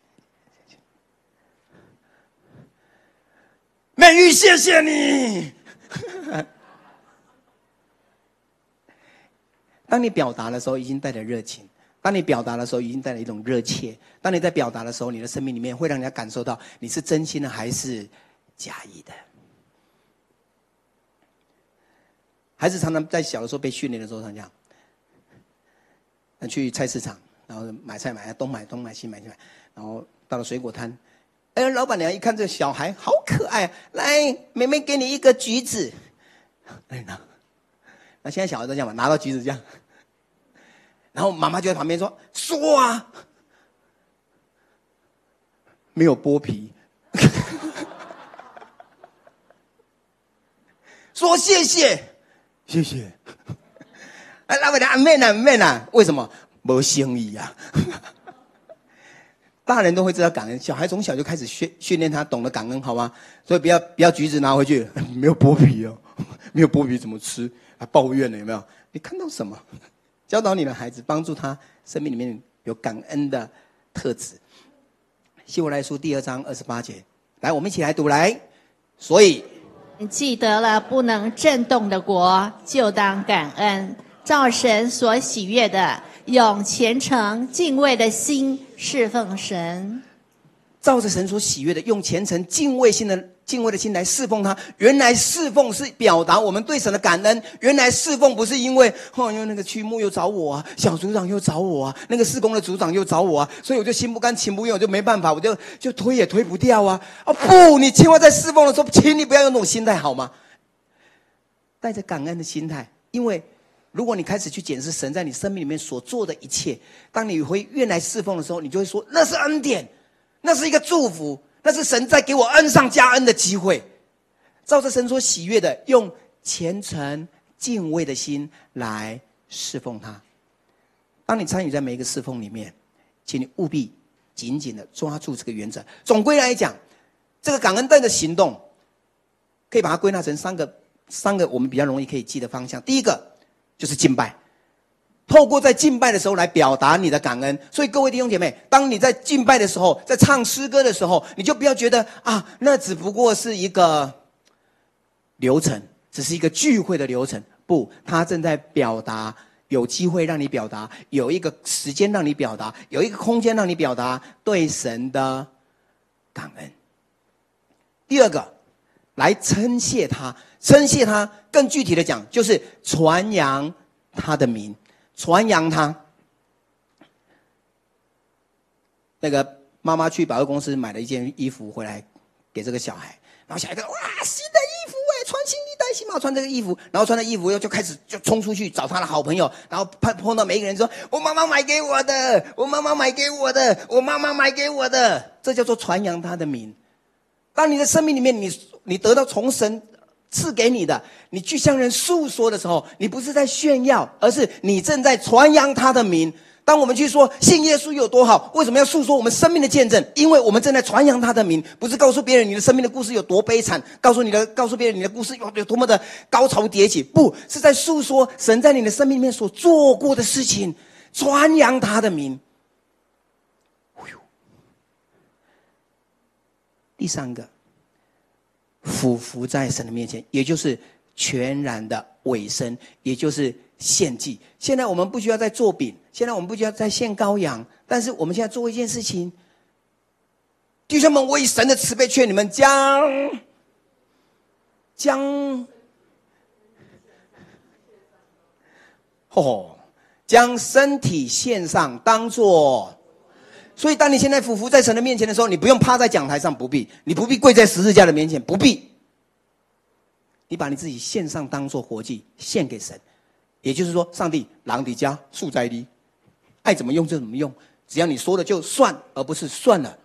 谢谢。美玉，谢谢你。当你表达的时候，已经带着热情。当你表达的时候，已经带来一种热切。当你在表达的时候，你的生命里面会让人家感受到你是真心的还是假意的。孩子常常在小的时候被训练的时候，常这样。去菜市场，然后买菜买东买东买西买西买，然后到了水果摊，哎，老板娘一看这小孩好可爱，来，妹妹给你一个橘子。哎，那那现在小孩都这样嘛，拿到橘子这样。然后妈妈就在旁边说：“说啊，没有剥皮，说谢谢，谢谢。哎，老板娘，妹呐，妹呐，为什么没生意呀？大人都会知道感恩，小孩从小就开始训训练他懂得感恩，好吗？所以不要不要橘子拿回去，没有剥皮哦，没有剥皮怎么吃？还抱怨呢？有没有？你看到什么？”教导你的孩子，帮助他生命里面有感恩的特质。希伯来书第二章二十八节，来，我们一起来读来。所以，记得了不能震动的国，就当感恩，照神所喜悦的，用虔诚敬畏的心侍奉神。照着神所喜悦的，用虔诚敬畏心的。敬畏的心来侍奉他。原来侍奉是表达我们对神的感恩。原来侍奉不是因为哦，因为那个区牧又找我啊，小组长又找我啊，那个事工的组长又找我啊，所以我就心不甘情不愿，我就没办法，我就就推也推不掉啊。啊不，你千万在侍奉的时候，请你不要用那种心态好吗？带着感恩的心态，因为如果你开始去检视神在你生命里面所做的一切，当你回愿来侍奉的时候，你就会说那是恩典，那是一个祝福。那是神在给我恩上加恩的机会，照着神所喜悦的，用虔诚敬畏的心来侍奉他。当你参与在每一个侍奉里面，请你务必紧紧的抓住这个原则。总归来讲，这个感恩的行动，可以把它归纳成三个三个我们比较容易可以记的方向。第一个就是敬拜。透过在敬拜的时候来表达你的感恩，所以各位弟兄姐妹，当你在敬拜的时候，在唱诗歌的时候，你就不要觉得啊，那只不过是一个流程，只是一个聚会的流程。不，他正在表达，有机会让你表达，有一个时间让你表达，有一个空间让你表达对神的感恩。第二个，来称谢他，称谢他，更具体的讲，就是传扬他的名。传扬他，那个妈妈去百货公司买了一件衣服回来，给这个小孩，然后小孩说：“哇，新的衣服哎，穿新衣戴新帽，穿这个衣服。”然后穿了衣服又就开始就冲出去找他的好朋友，然后碰碰到每一个人说：“我妈妈买给我的，我妈妈买给我的，我妈妈买给我的。”这叫做传扬他的名。当你的生命里面，你你得到从神。赐给你的，你去向人诉说的时候，你不是在炫耀，而是你正在传扬他的名。当我们去说信耶稣有多好，为什么要诉说我们生命的见证？因为我们正在传扬他的名，不是告诉别人你的生命的故事有多悲惨，告诉你的，告诉别人你的故事有有多么的高潮迭起，不是在诉说神在你的生命里面所做过的事情，传扬他的名。哎第三个，俯伏在神的面前，也就是全然的委身，也就是献祭。现在我们不需要再做饼，现在我们不需要再献羔羊，但是我们现在做一件事情，弟兄们，我以神的慈悲劝你们将将，哦，将身体献上，当做。所以，当你现在俯伏在神的面前的时候，你不用趴在讲台上，不必；你不必跪在十字架的面前，不必。你把你自己献上，当做活祭，献给神。也就是说，上帝狼迪家树在的，爱怎么用就怎么用，只要你说的就算，而不是算了。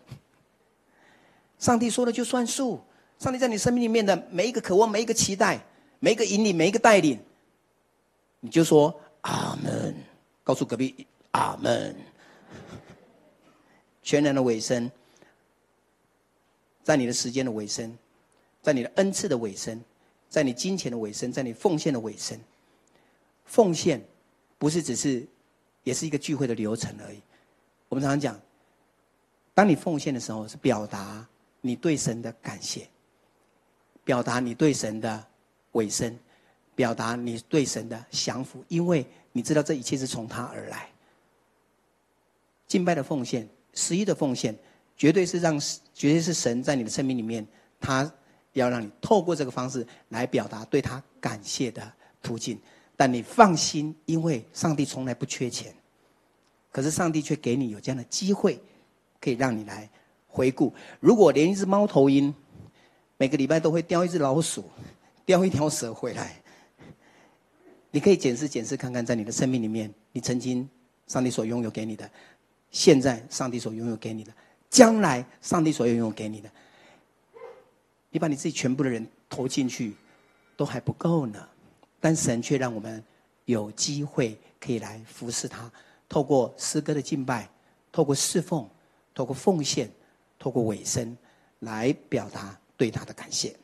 上帝说的就算数。上帝在你生命里面的每一个渴望、每一个期待、每一个引领、每一个带领，你就说阿门。告诉隔壁阿门。全然的尾声，在你的时间的尾声，在你的恩赐的尾声，在你金钱的尾声，在你奉献的尾声。奉献不是只是，也是一个聚会的流程而已。我们常常讲，当你奉献的时候，是表达你对神的感谢，表达你对神的尾声，表达你对神的降服，因为你知道这一切是从他而来。敬拜的奉献。十一的奉献，绝对是让，绝对是神在你的生命里面，他要让你透过这个方式来表达对他感谢的途径。但你放心，因为上帝从来不缺钱，可是上帝却给你有这样的机会，可以让你来回顾。如果连一只猫头鹰，每个礼拜都会叼一只老鼠，叼一条蛇回来，你可以检视检视看看，在你的生命里面，你曾经上帝所拥有给你的。现在上帝所拥有给你的，将来上帝所拥有给你的，你把你自己全部的人投进去，都还不够呢。但神却让我们有机会可以来服侍他，透过诗歌的敬拜，透过侍奉，透过奉献，透过委身，来表达对他的感谢。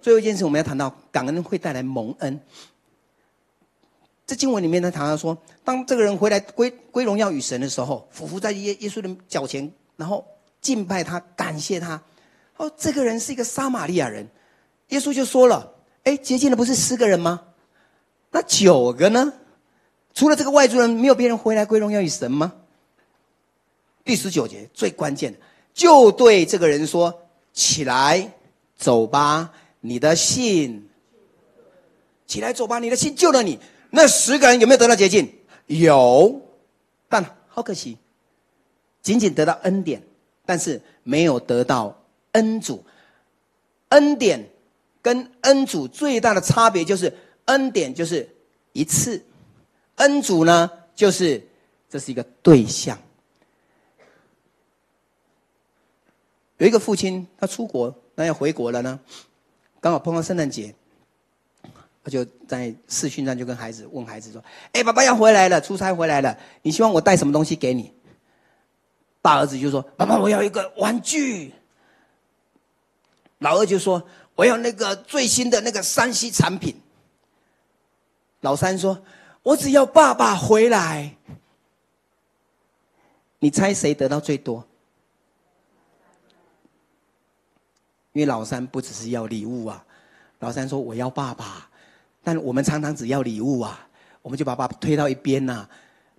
最后一件事，我们要谈到感恩会带来蒙恩。这经文里面呢，常常说，当这个人回来归归荣耀与神的时候，俯伏在耶耶稣的脚前，然后敬拜他，感谢他。哦，这个人是一个撒玛利亚人，耶稣就说了：“哎，洁净的不是十个人吗？那九个呢？除了这个外族人，没有别人回来归荣耀与神吗？”第十九节最关键的，就对这个人说：“起来，走吧，你的信，起来走吧，你的信救了你。”那十个人有没有得到洁净？有，但好可惜，仅仅得到恩典，但是没有得到恩主。恩典跟恩主最大的差别就是，恩典就是一次，恩主呢就是这是一个对象。有一个父亲，他出国，那要回国了呢，刚好碰到圣诞节。他就在视讯上就跟孩子问孩子说：“哎，爸爸要回来了，出差回来了，你希望我带什么东西给你？”大儿子就说：“爸爸，我要一个玩具。”老二就说：“我要那个最新的那个山西产品。”老三说：“我只要爸爸回来。”你猜谁得到最多？因为老三不只是要礼物啊，老三说：“我要爸爸。”但我们常常只要礼物啊，我们就把爸爸推到一边呐、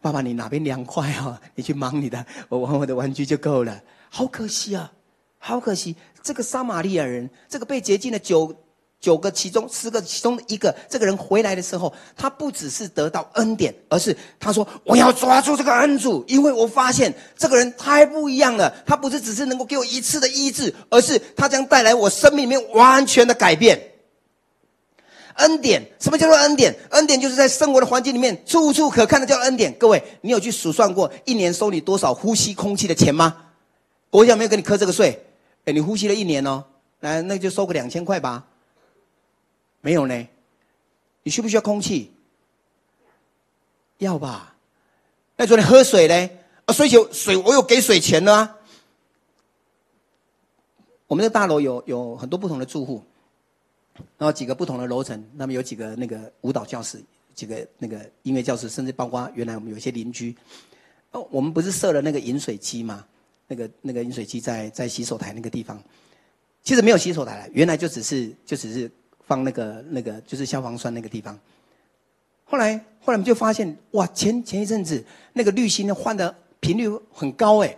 爸爸，你哪边凉快啊？你去忙你的，我玩我的玩具就够了。好可惜啊，好可惜！这个撒玛利亚人，这个被洁净的九九个其中十个其中的一个，这个人回来的时候，他不只是得到恩典，而是他说：“我要抓住这个恩主，因为我发现这个人太不一样了。他不是只是能够给我一次的医治，而是他将带来我生命里面完全的改变。”恩典，什么叫做恩典？恩典就是在生活的环境里面处处可看的叫恩典。各位，你有去数算过一年收你多少呼吸空气的钱吗？国家没有给你课这个税，哎，你呼吸了一年哦，来，那就收个两千块吧。没有呢。你需不需要空气？要吧。那昨天喝水呢？啊，水酒水我有给水钱了啊。我们的大楼有有很多不同的住户，然后几个不同的楼层，那么有几个那个舞蹈教室，几个那个音乐教室，甚至包括原来我们有些邻居。哦，我们不是设了那个饮水机吗？那个那个饮水机在在洗手台那个地方，其实没有洗手台了，原来就只是就只是放那个那个就是消防栓那个地方。后来后来我们就发现，哇，前前一阵子那个滤芯换的频率很高哎，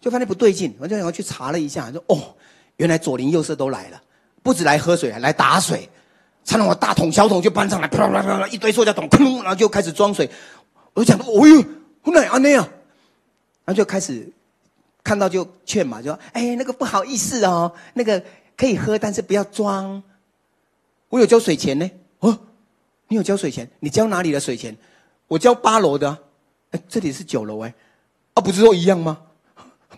就发现不对劲，我就想要去查了一下，说哦，原来左邻右舍都来了，不止来喝水，还来打水，才能我大桶小桶就搬上来，啪啪啪啪一堆塑胶桶，砰，然后就开始装水。我就想说，哦呦，哪样那样，然后就开始。看到就劝嘛，就说：“哎，那个不好意思哦，那个可以喝，但是不要装。我有交水钱呢。哦，你有交水钱？你交哪里的水钱？我交八楼的。这里是九楼哎。啊，不是说一样吗？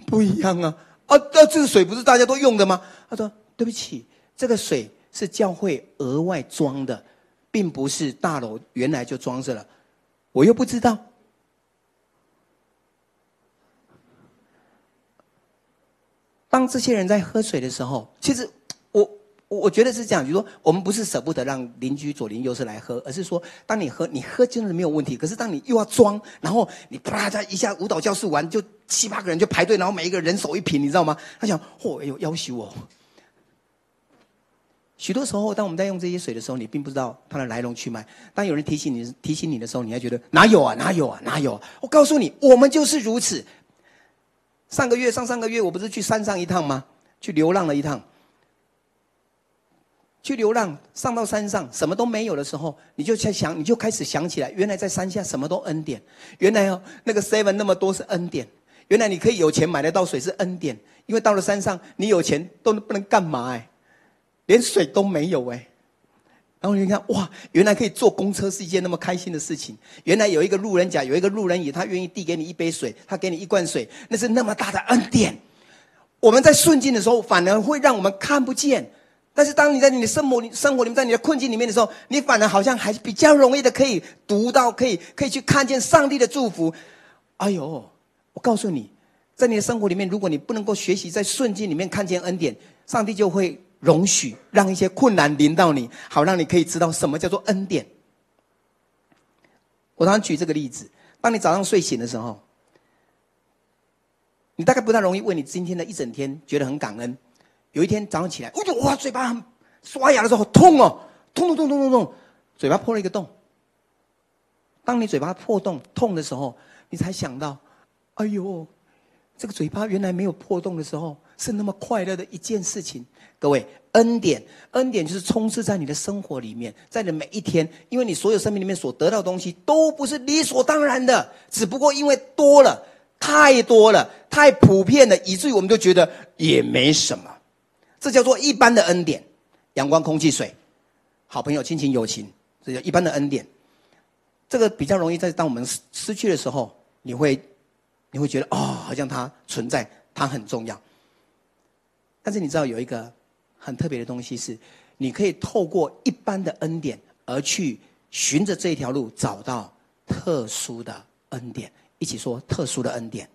不一样啊。啊，那这个水不是大家都用的吗？他说：对不起，这个水是教会额外装的，并不是大楼原来就装着了。我又不知道。”当这些人在喝水的时候，其实我我觉得是这样，就是说我们不是舍不得让邻居左邻右舍来喝，而是说，当你喝，你喝真的没有问题。可是当你又要装，然后你啪嚓一下舞蹈教室完，就七八个人就排队，然后每一个人手一瓶，你知道吗？他想，嚯、哦，哎呦，要求我。许多时候，当我们在用这些水的时候，你并不知道它的来龙去脉。当有人提醒你提醒你的时候，你还觉得哪有啊，哪有啊，哪有啊？我告诉你，我们就是如此。上个月、上上个月，我不是去山上一趟吗？去流浪了一趟。去流浪，上到山上，什么都没有的时候，你就在想，你就开始想起来，原来在山下什么都恩典。原来哦，那个 seven 那么多是恩典。原来你可以有钱买得到水是恩典，因为到了山上，你有钱都不能干嘛哎，连水都没有哎。然后你看，哇，原来可以坐公车是一件那么开心的事情。原来有一个路人甲，有一个路人乙，他愿意递给你一杯水，他给你一罐水，那是那么大的恩典。我们在顺境的时候，反而会让我们看不见。但是当你在你的生活里、生活里面，在你的困境里面的时候，你反而好像还是比较容易的可以读到，可以可以去看见上帝的祝福。哎呦，我告诉你，在你的生活里面，如果你不能够学习在顺境里面看见恩典，上帝就会。容许让一些困难临到你，好让你可以知道什么叫做恩典。我常常举这个例子：当你早上睡醒的时候，你大概不太容易为你今天的一整天觉得很感恩。有一天早上起来，哦哇，嘴巴很刷牙的时候好痛哦，痛痛痛痛痛痛，嘴巴破了一个洞。当你嘴巴破洞痛的时候，你才想到，哎呦，这个嘴巴原来没有破洞的时候，是那么快乐的一件事情。各位，恩典，恩典就是充斥在你的生活里面，在你的每一天，因为你所有生命里面所得到的东西都不是理所当然的，只不过因为多了，太多了，太普遍了，以至于我们就觉得也没什么。这叫做一般的恩典，阳光、空气、水，好朋友、亲情、友情，这叫一般的恩典。这个比较容易在当我们失失去的时候，你会你会觉得哦，好像它存在，它很重要。但是你知道有一个。很特别的东西是，你可以透过一般的恩典，而去寻着这一条路找到特殊的恩典。一起说特殊的恩典。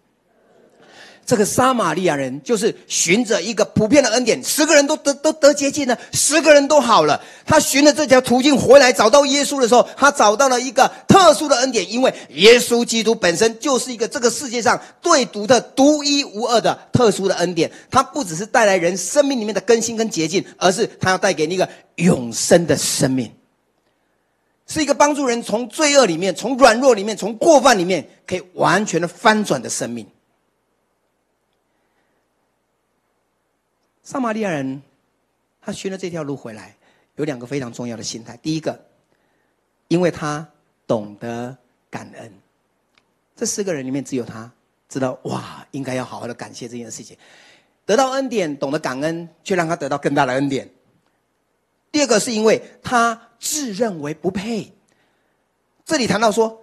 这个撒玛利亚人就是循着一个普遍的恩典，十个人都得都得洁净了，十个人都好了。他循着这条途径回来找到耶稣的时候，他找到了一个特殊的恩典，因为耶稣基督本身就是一个这个世界上最独特、独一无二的特殊的恩典。他不只是带来人生命里面的更新跟洁净，而是他要带给那个永生的生命，是一个帮助人从罪恶里面、从软弱里面、从过犯里面可以完全的翻转的生命。撒玛利亚人，他寻了这条路回来，有两个非常重要的心态。第一个，因为他懂得感恩。这四个人里面，只有他知道哇，应该要好好的感谢这件事情。得到恩典，懂得感恩，却让他得到更大的恩典。第二个，是因为他自认为不配。这里谈到说，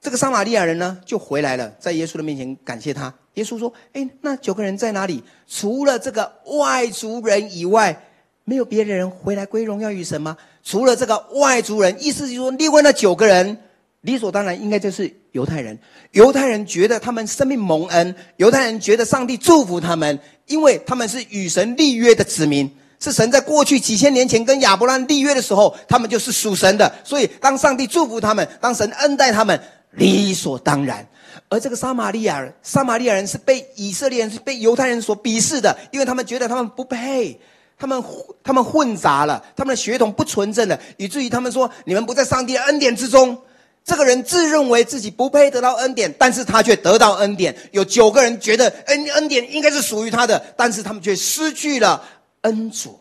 这个撒玛利亚人呢，就回来了，在耶稣的面前感谢他。耶稣说：“哎，那九个人在哪里？除了这个外族人以外，没有别的人回来归荣耀于神吗？除了这个外族人，意思就是说，另外那九个人理所当然应该就是犹太人。犹太人觉得他们生命蒙恩，犹太人觉得上帝祝福他们，因为他们是与神立约的子民，是神在过去几千年前跟亚伯拉罕立约的时候，他们就是属神的。所以当上帝祝福他们，当神恩待他们，理所当然。而这个撒玛利亚人，撒玛利亚人是被以色列人、是被犹太人所鄙视的，因为他们觉得他们不配。他们他们混杂了，他们的血统不纯正了，以至于他们说：“你们不在上帝的恩典之中。”这个人自认为自己不配得到恩典，但是他却得到恩典。有九个人觉得恩恩典应该是属于他的，但是他们却失去了恩主。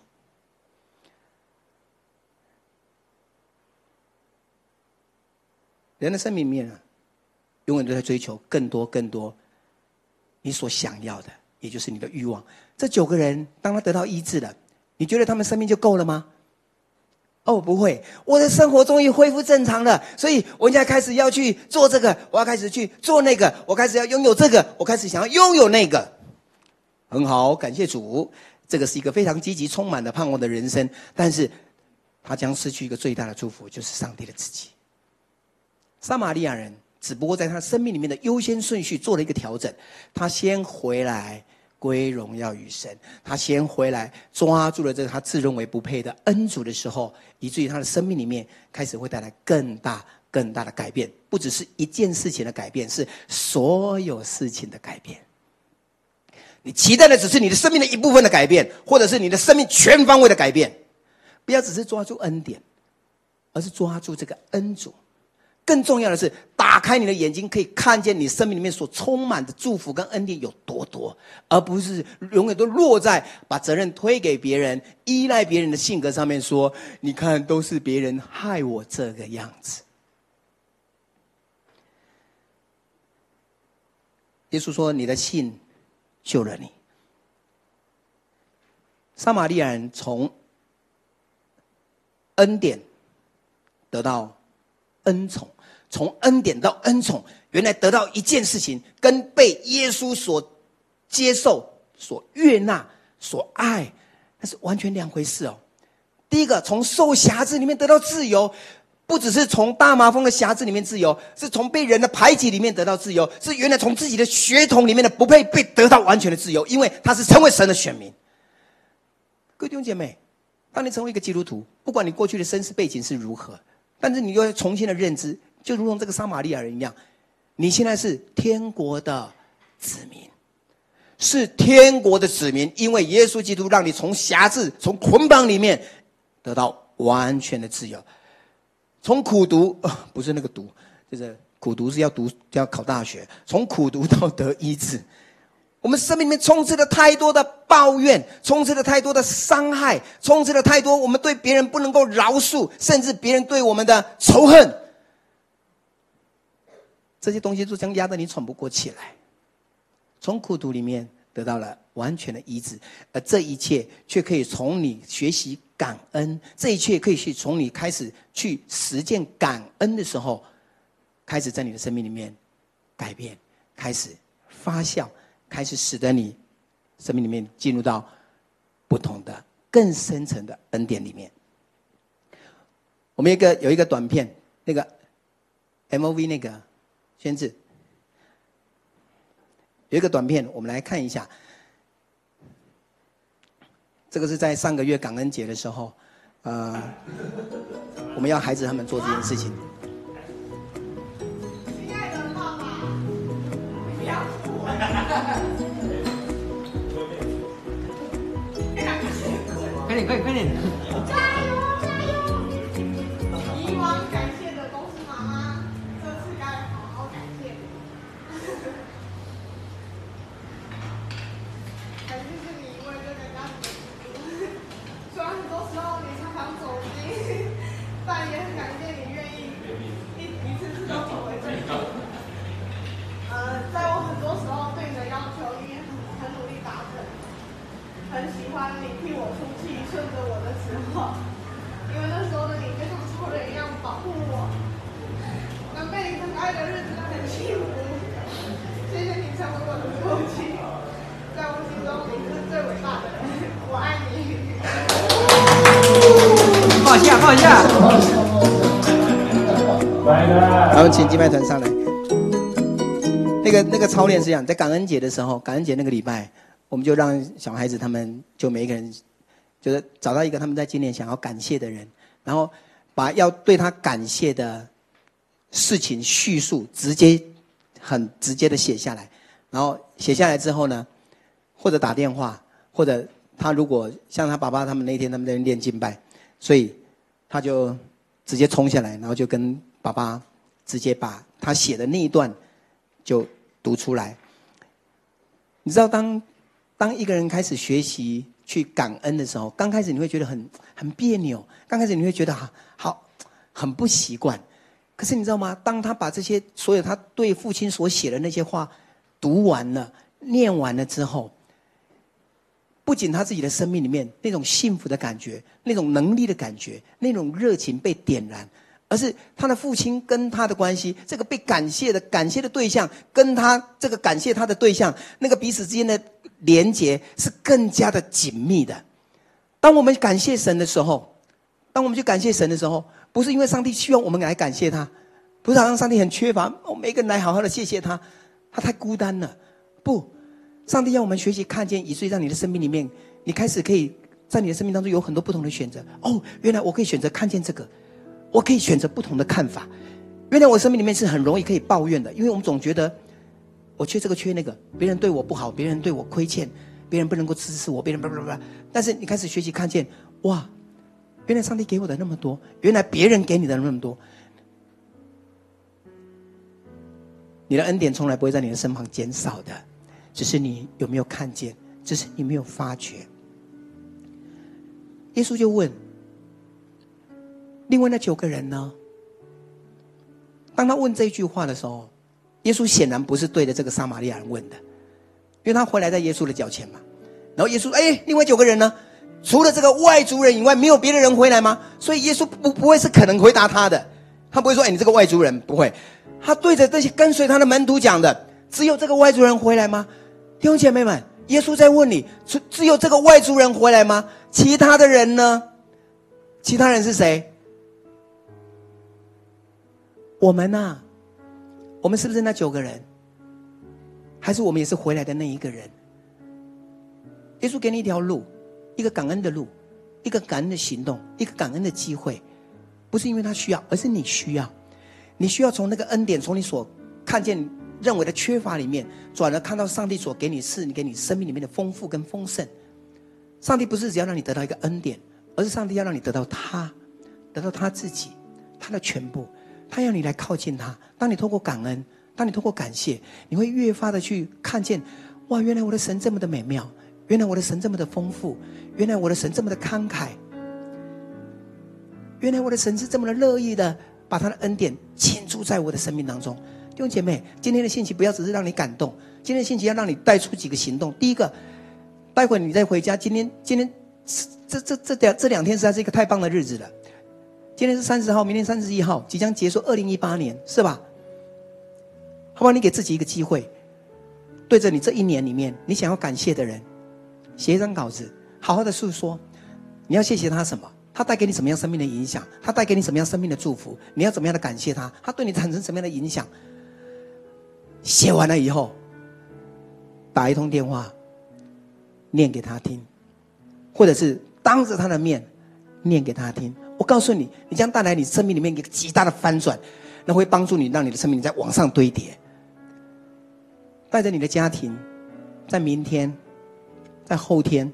人的生命面啊，永远都在追求更多更多，你所想要的，也就是你的欲望。这九个人，当他得到医治了。你觉得他们生命就够了吗？哦，不会，我的生活终于恢复正常了，所以我现在开始要去做这个，我要开始去做那个，我开始要拥有这个，我开始想要拥有那个。很好，感谢主，这个是一个非常积极、充满的盼望的人生。但是，他将失去一个最大的祝福，就是上帝的自己。撒玛利亚人只不过在他生命里面的优先顺序做了一个调整，他先回来。归荣耀与神，他先回来抓住了这个他自认为不配的恩主的时候，以至于他的生命里面开始会带来更大、更大的改变，不只是一件事情的改变，是所有事情的改变。你期待的只是你的生命的一部分的改变，或者是你的生命全方位的改变，不要只是抓住恩典，而是抓住这个恩主。更重要的是，打开你的眼睛，可以看见你生命里面所充满的祝福跟恩典有多多，而不是永远都落在把责任推给别人、依赖别人的性格上面。说，你看，都是别人害我这个样子。耶稣说：“你的信救了你。”撒玛利亚人从恩典得到恩宠。从恩典到恩宠，原来得到一件事情，跟被耶稣所接受、所悦纳、所爱，那是完全两回事哦。第一个，从受辖制里面得到自由，不只是从大麻风的辖制里面自由，是从被人的排挤里面得到自由，是原来从自己的血统里面的不配被得到完全的自由，因为他是成为神的选民。各位弟兄姐妹，当你成为一个基督徒，不管你过去的身世背景是如何，但是你又要重新的认知。就如同这个撒玛利亚人一样，你现在是天国的子民，是天国的子民，因为耶稣基督让你从辖制、从捆绑里面得到完全的自由，从苦读，不是那个读，就是苦读是要读要考大学，从苦读到得医治。我们生命里面充斥了太多的抱怨，充斥了太多的伤害，充斥了太多我们对别人不能够饶恕，甚至别人对我们的仇恨。这些东西都将压得你喘不过气来，从苦毒里面得到了完全的医治，而这一切却可以从你学习感恩，这一切可以去从你开始去实践感恩的时候，开始在你的生命里面改变，开始发酵，开始使得你生命里面进入到不同的、更深层的恩典里面。我们一个有一个短片，那个 MOV 那个。宣志有一个短片，我们来看一下。这个是在上个月感恩节的时候，呃，我们要孩子他们做这件事情。亲爱的爸爸，不要！快点，快点，快点欢你替我出气，顺着我的时候，因为那时候的你就像超人一样保护我，能被你疼爱的日子很幸福。谢谢你成为我的父亲，在我心中你是最伟大的人，我爱你。放下，放下。然后请祭拜团上来。那个那个操练是这样，在感恩节的时候，感恩节那个礼拜，我们就让小孩子他们就每一个人，就是找到一个他们在今年想要感谢的人，然后把要对他感谢的事情叙述，直接很直接的写下来，然后写下来之后呢，或者打电话，或者他如果像他爸爸他们那天他们在练敬拜，所以他就直接冲下来，然后就跟爸爸直接把他写的那一段。就读出来。你知道当，当一个人开始学习去感恩的时候，刚开始你会觉得很很别扭，刚开始你会觉得好好很不习惯。可是你知道吗？当他把这些所有他对父亲所写的那些话读完了、念完了之后，不仅他自己的生命里面那种幸福的感觉、那种能力的感觉、那种热情被点燃。而是他的父亲跟他的关系，这个被感谢的感谢的对象，跟他这个感谢他的对象，那个彼此之间的连结是更加的紧密的。当我们感谢神的时候，当我们去感谢神的时候，不是因为上帝希望我们来感谢他，不是好像上帝很缺乏，我们每个人来好好的谢谢他，他太孤单了。不，上帝要我们学习看见，以至于让你的生命里面，你开始可以在你的生命当中有很多不同的选择。哦，原来我可以选择看见这个。我可以选择不同的看法。原来我生命里面是很容易可以抱怨的，因为我们总觉得我缺这个缺那个，别人对我不好，别人对我亏欠，别人不能够支持我，别人不不不。但是你开始学习看见，哇，原来上帝给我的那么多，原来别人给你的那么多，你的恩典从来不会在你的身旁减少的，只是你有没有看见，只是你没有发觉。耶稣就问。另外那九个人呢？当他问这句话的时候，耶稣显然不是对着这个撒玛利亚人问的，因为他回来在耶稣的脚前嘛。然后耶稣：“哎，另外九个人呢？除了这个外族人以外，没有别的人回来吗？”所以耶稣不不会是可能回答他的，他不会说：“哎，你这个外族人不会。”他对着这些跟随他的门徒讲的：“只有这个外族人回来吗？”弟兄姐妹们，耶稣在问你：只只有这个外族人回来吗？其他的人呢？其他人是谁？我们呐、我们是不是那九个人？还是我们也是回来的那一个人？耶稣给你一条路，一个感恩的路，一个感恩的行动，一个感恩的机会，不是因为他需要，而是你需要。你需要从那个恩典，从你所看见、认为的缺乏里面，转而看到上帝所给你赐你给你生命里面的丰富跟丰盛。上帝不是只要让你得到一个恩典，而是上帝要让你得到他，得到他自己，他的全部。他要你来靠近他。当你透过感恩，当你透过感谢，你会越发的去看见，哇！原来我的神这么的美妙，原来我的神这么的丰富，原来我的神这么的慷慨，原来我的神是这么的乐意的把他的恩典倾注在我的生命当中。弟兄姐妹，今天的信息不要只是让你感动，今天的信息要让你带出几个行动。第一个，待会你再回家，今天今天这这这两这两天实在是一个太棒的日子了。今天是三十号，明天三十一号，即将结束二零一八年，是吧？好不好？你给自己一个机会，对着你这一年里面你想要感谢的人，写一张稿子，好好的诉说，你要谢谢他什么？他带给你什么样生命的影响？他带给你什么样生命的祝福？你要怎么样的感谢他？他对你产生什么样的影响？写完了以后，打一通电话，念给他听，或者是当着他的面念给他听。我告诉你，你将带来你生命里面一个极大的翻转，那会帮助你，让你的生命在往上堆叠。带着你的家庭，在明天，在后天，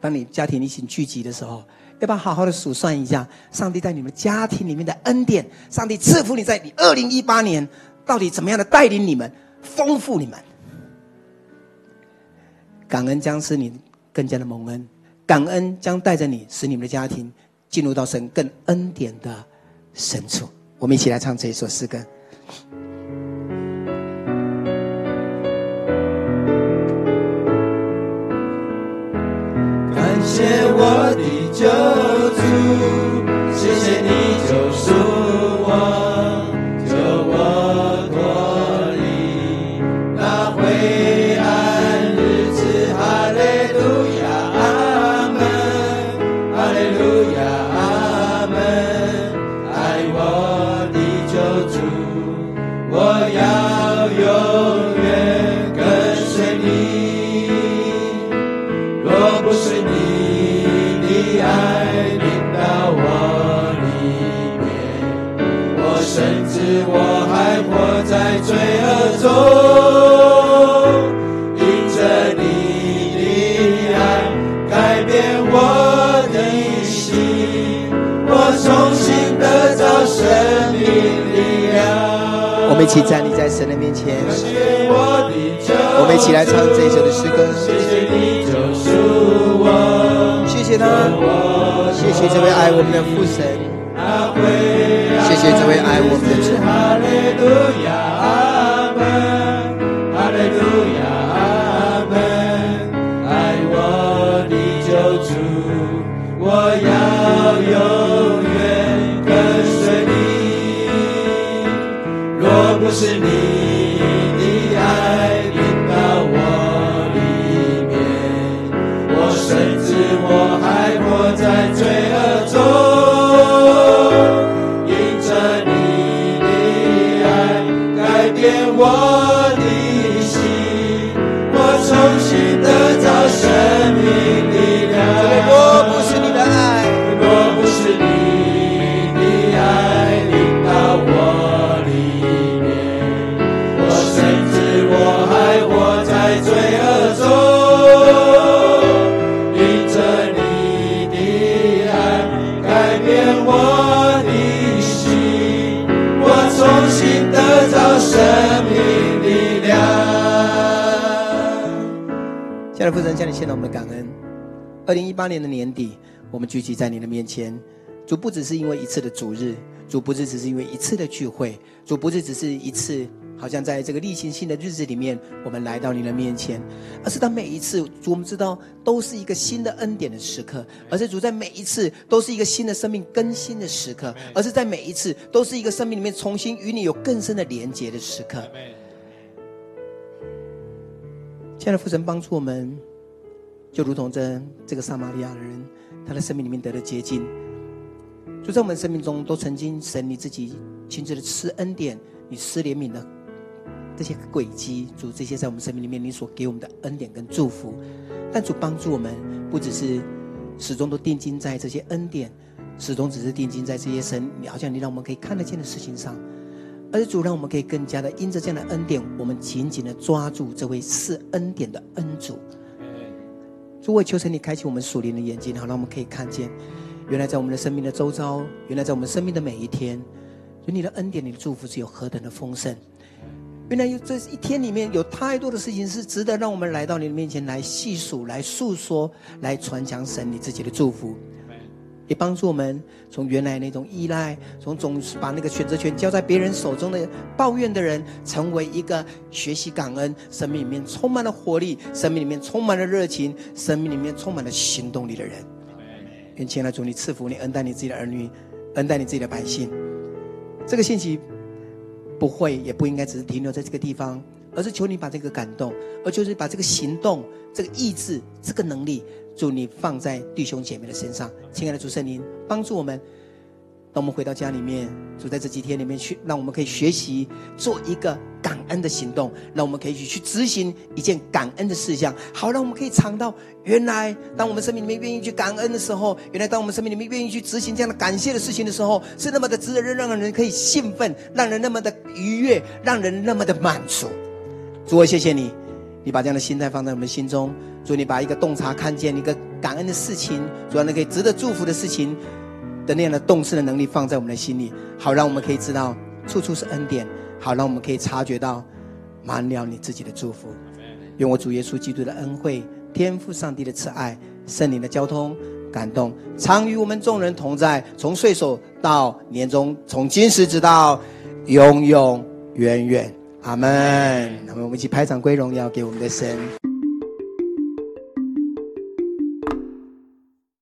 当你家庭一起聚集的时候，要不要好好的数算一下，上帝在你们家庭里面的恩典，上帝赐福你在你二零一八年到底怎么样的带领你们，丰富你们。感恩将使你更加的蒙恩，感恩将带着你，使你们的家庭。进入到神更恩典的深处，我们一起来唱这一首诗歌。感谢我的救主，谢谢你救赎我。我们一起站立在神的面前，我，们一起来唱这一首的诗歌。谢谢你救赎我，谢谢他，谢谢这位爱我们的父神。谢谢这位爱我们的主。哈利路亚，阿门，哈利路亚，阿门。爱我的救主，我要永我爱的父神，向你献上我们的感恩。二零一八年的年底，我们聚集在你的面前。主不只是因为一次的主日，主不是只是因为一次的聚会，主不是只是一次，好像在这个例行性的日子里面，我们来到你的面前，而是当每一次，主我们知道都是一个新的恩典的时刻，而是主在每一次都是一个新的生命更新的时刻，而是在每一次都是一个生命里面重新与你有更深的连结的时刻。亲爱的父神，帮助我们，就如同这这个撒玛利亚的人，他的生命里面得了洁净。就在我们生命中，都曾经神你自己亲自的施恩典，你施怜悯的这些轨迹，主这些在我们生命里面你所给我们的恩典跟祝福。但主帮助我们，不只是始终都定睛在这些恩典，始终只是定睛在这些神，好像你让我们可以看得见的事情上。而主让我们可以更加的因着这样的恩典，我们紧紧的抓住这位赐恩典的恩主。主，我求神你开启我们属灵的眼睛，好让我们可以看见，原来在我们的生命的周遭，原来在我们生命的每一天，有你的恩典、你的祝福是有何等的丰盛。原来有这一天里面有太多的事情是值得让我们来到你的面前来细数、来诉说、来传讲神你自己的祝福。也帮助我们从原来那种依赖，从总是把那个选择权交在别人手中的抱怨的人，成为一个学习感恩、生命里面充满了活力、生命里面充满了热情、生命里面充满了行动力的人。愿亲爱的主，你赐福你，恩待你自己的儿女，恩待你自己的百姓。这个信息不会也不应该只是停留在这个地方，而是求你把这个感动，而就是把这个行动、这个意志、这个能力。主，你放在弟兄姐妹的身上，亲爱的主圣灵，帮助我们。当我们回到家里面，主在这几天里面去，让我们可以学习做一个感恩的行动，让我们可以去去执行一件感恩的事项，好让我们可以尝到原来，当我们生命里面愿意去感恩的时候，原来当我们生命里面愿意去执行这样的感谢的事情的时候，是那么的值得让让人可以兴奋，让人那么的愉悦，让人那么的满足。主，我谢谢你。你把这样的心态放在我们心中，主，你把一个洞察看见一个感恩的事情，主要那可以值得祝福的事情的那样的洞视的能力放在我们的心里，好让我们可以知道处处是恩典，好让我们可以察觉到满了你自己的祝福。愿我主耶稣基督的恩惠、天赋上帝的慈爱、圣灵的交通感动，常与我们众人同在，从岁首到年终，从今时直到永永远远。阿门。那么我们一起拍掌归荣耀给我们的神。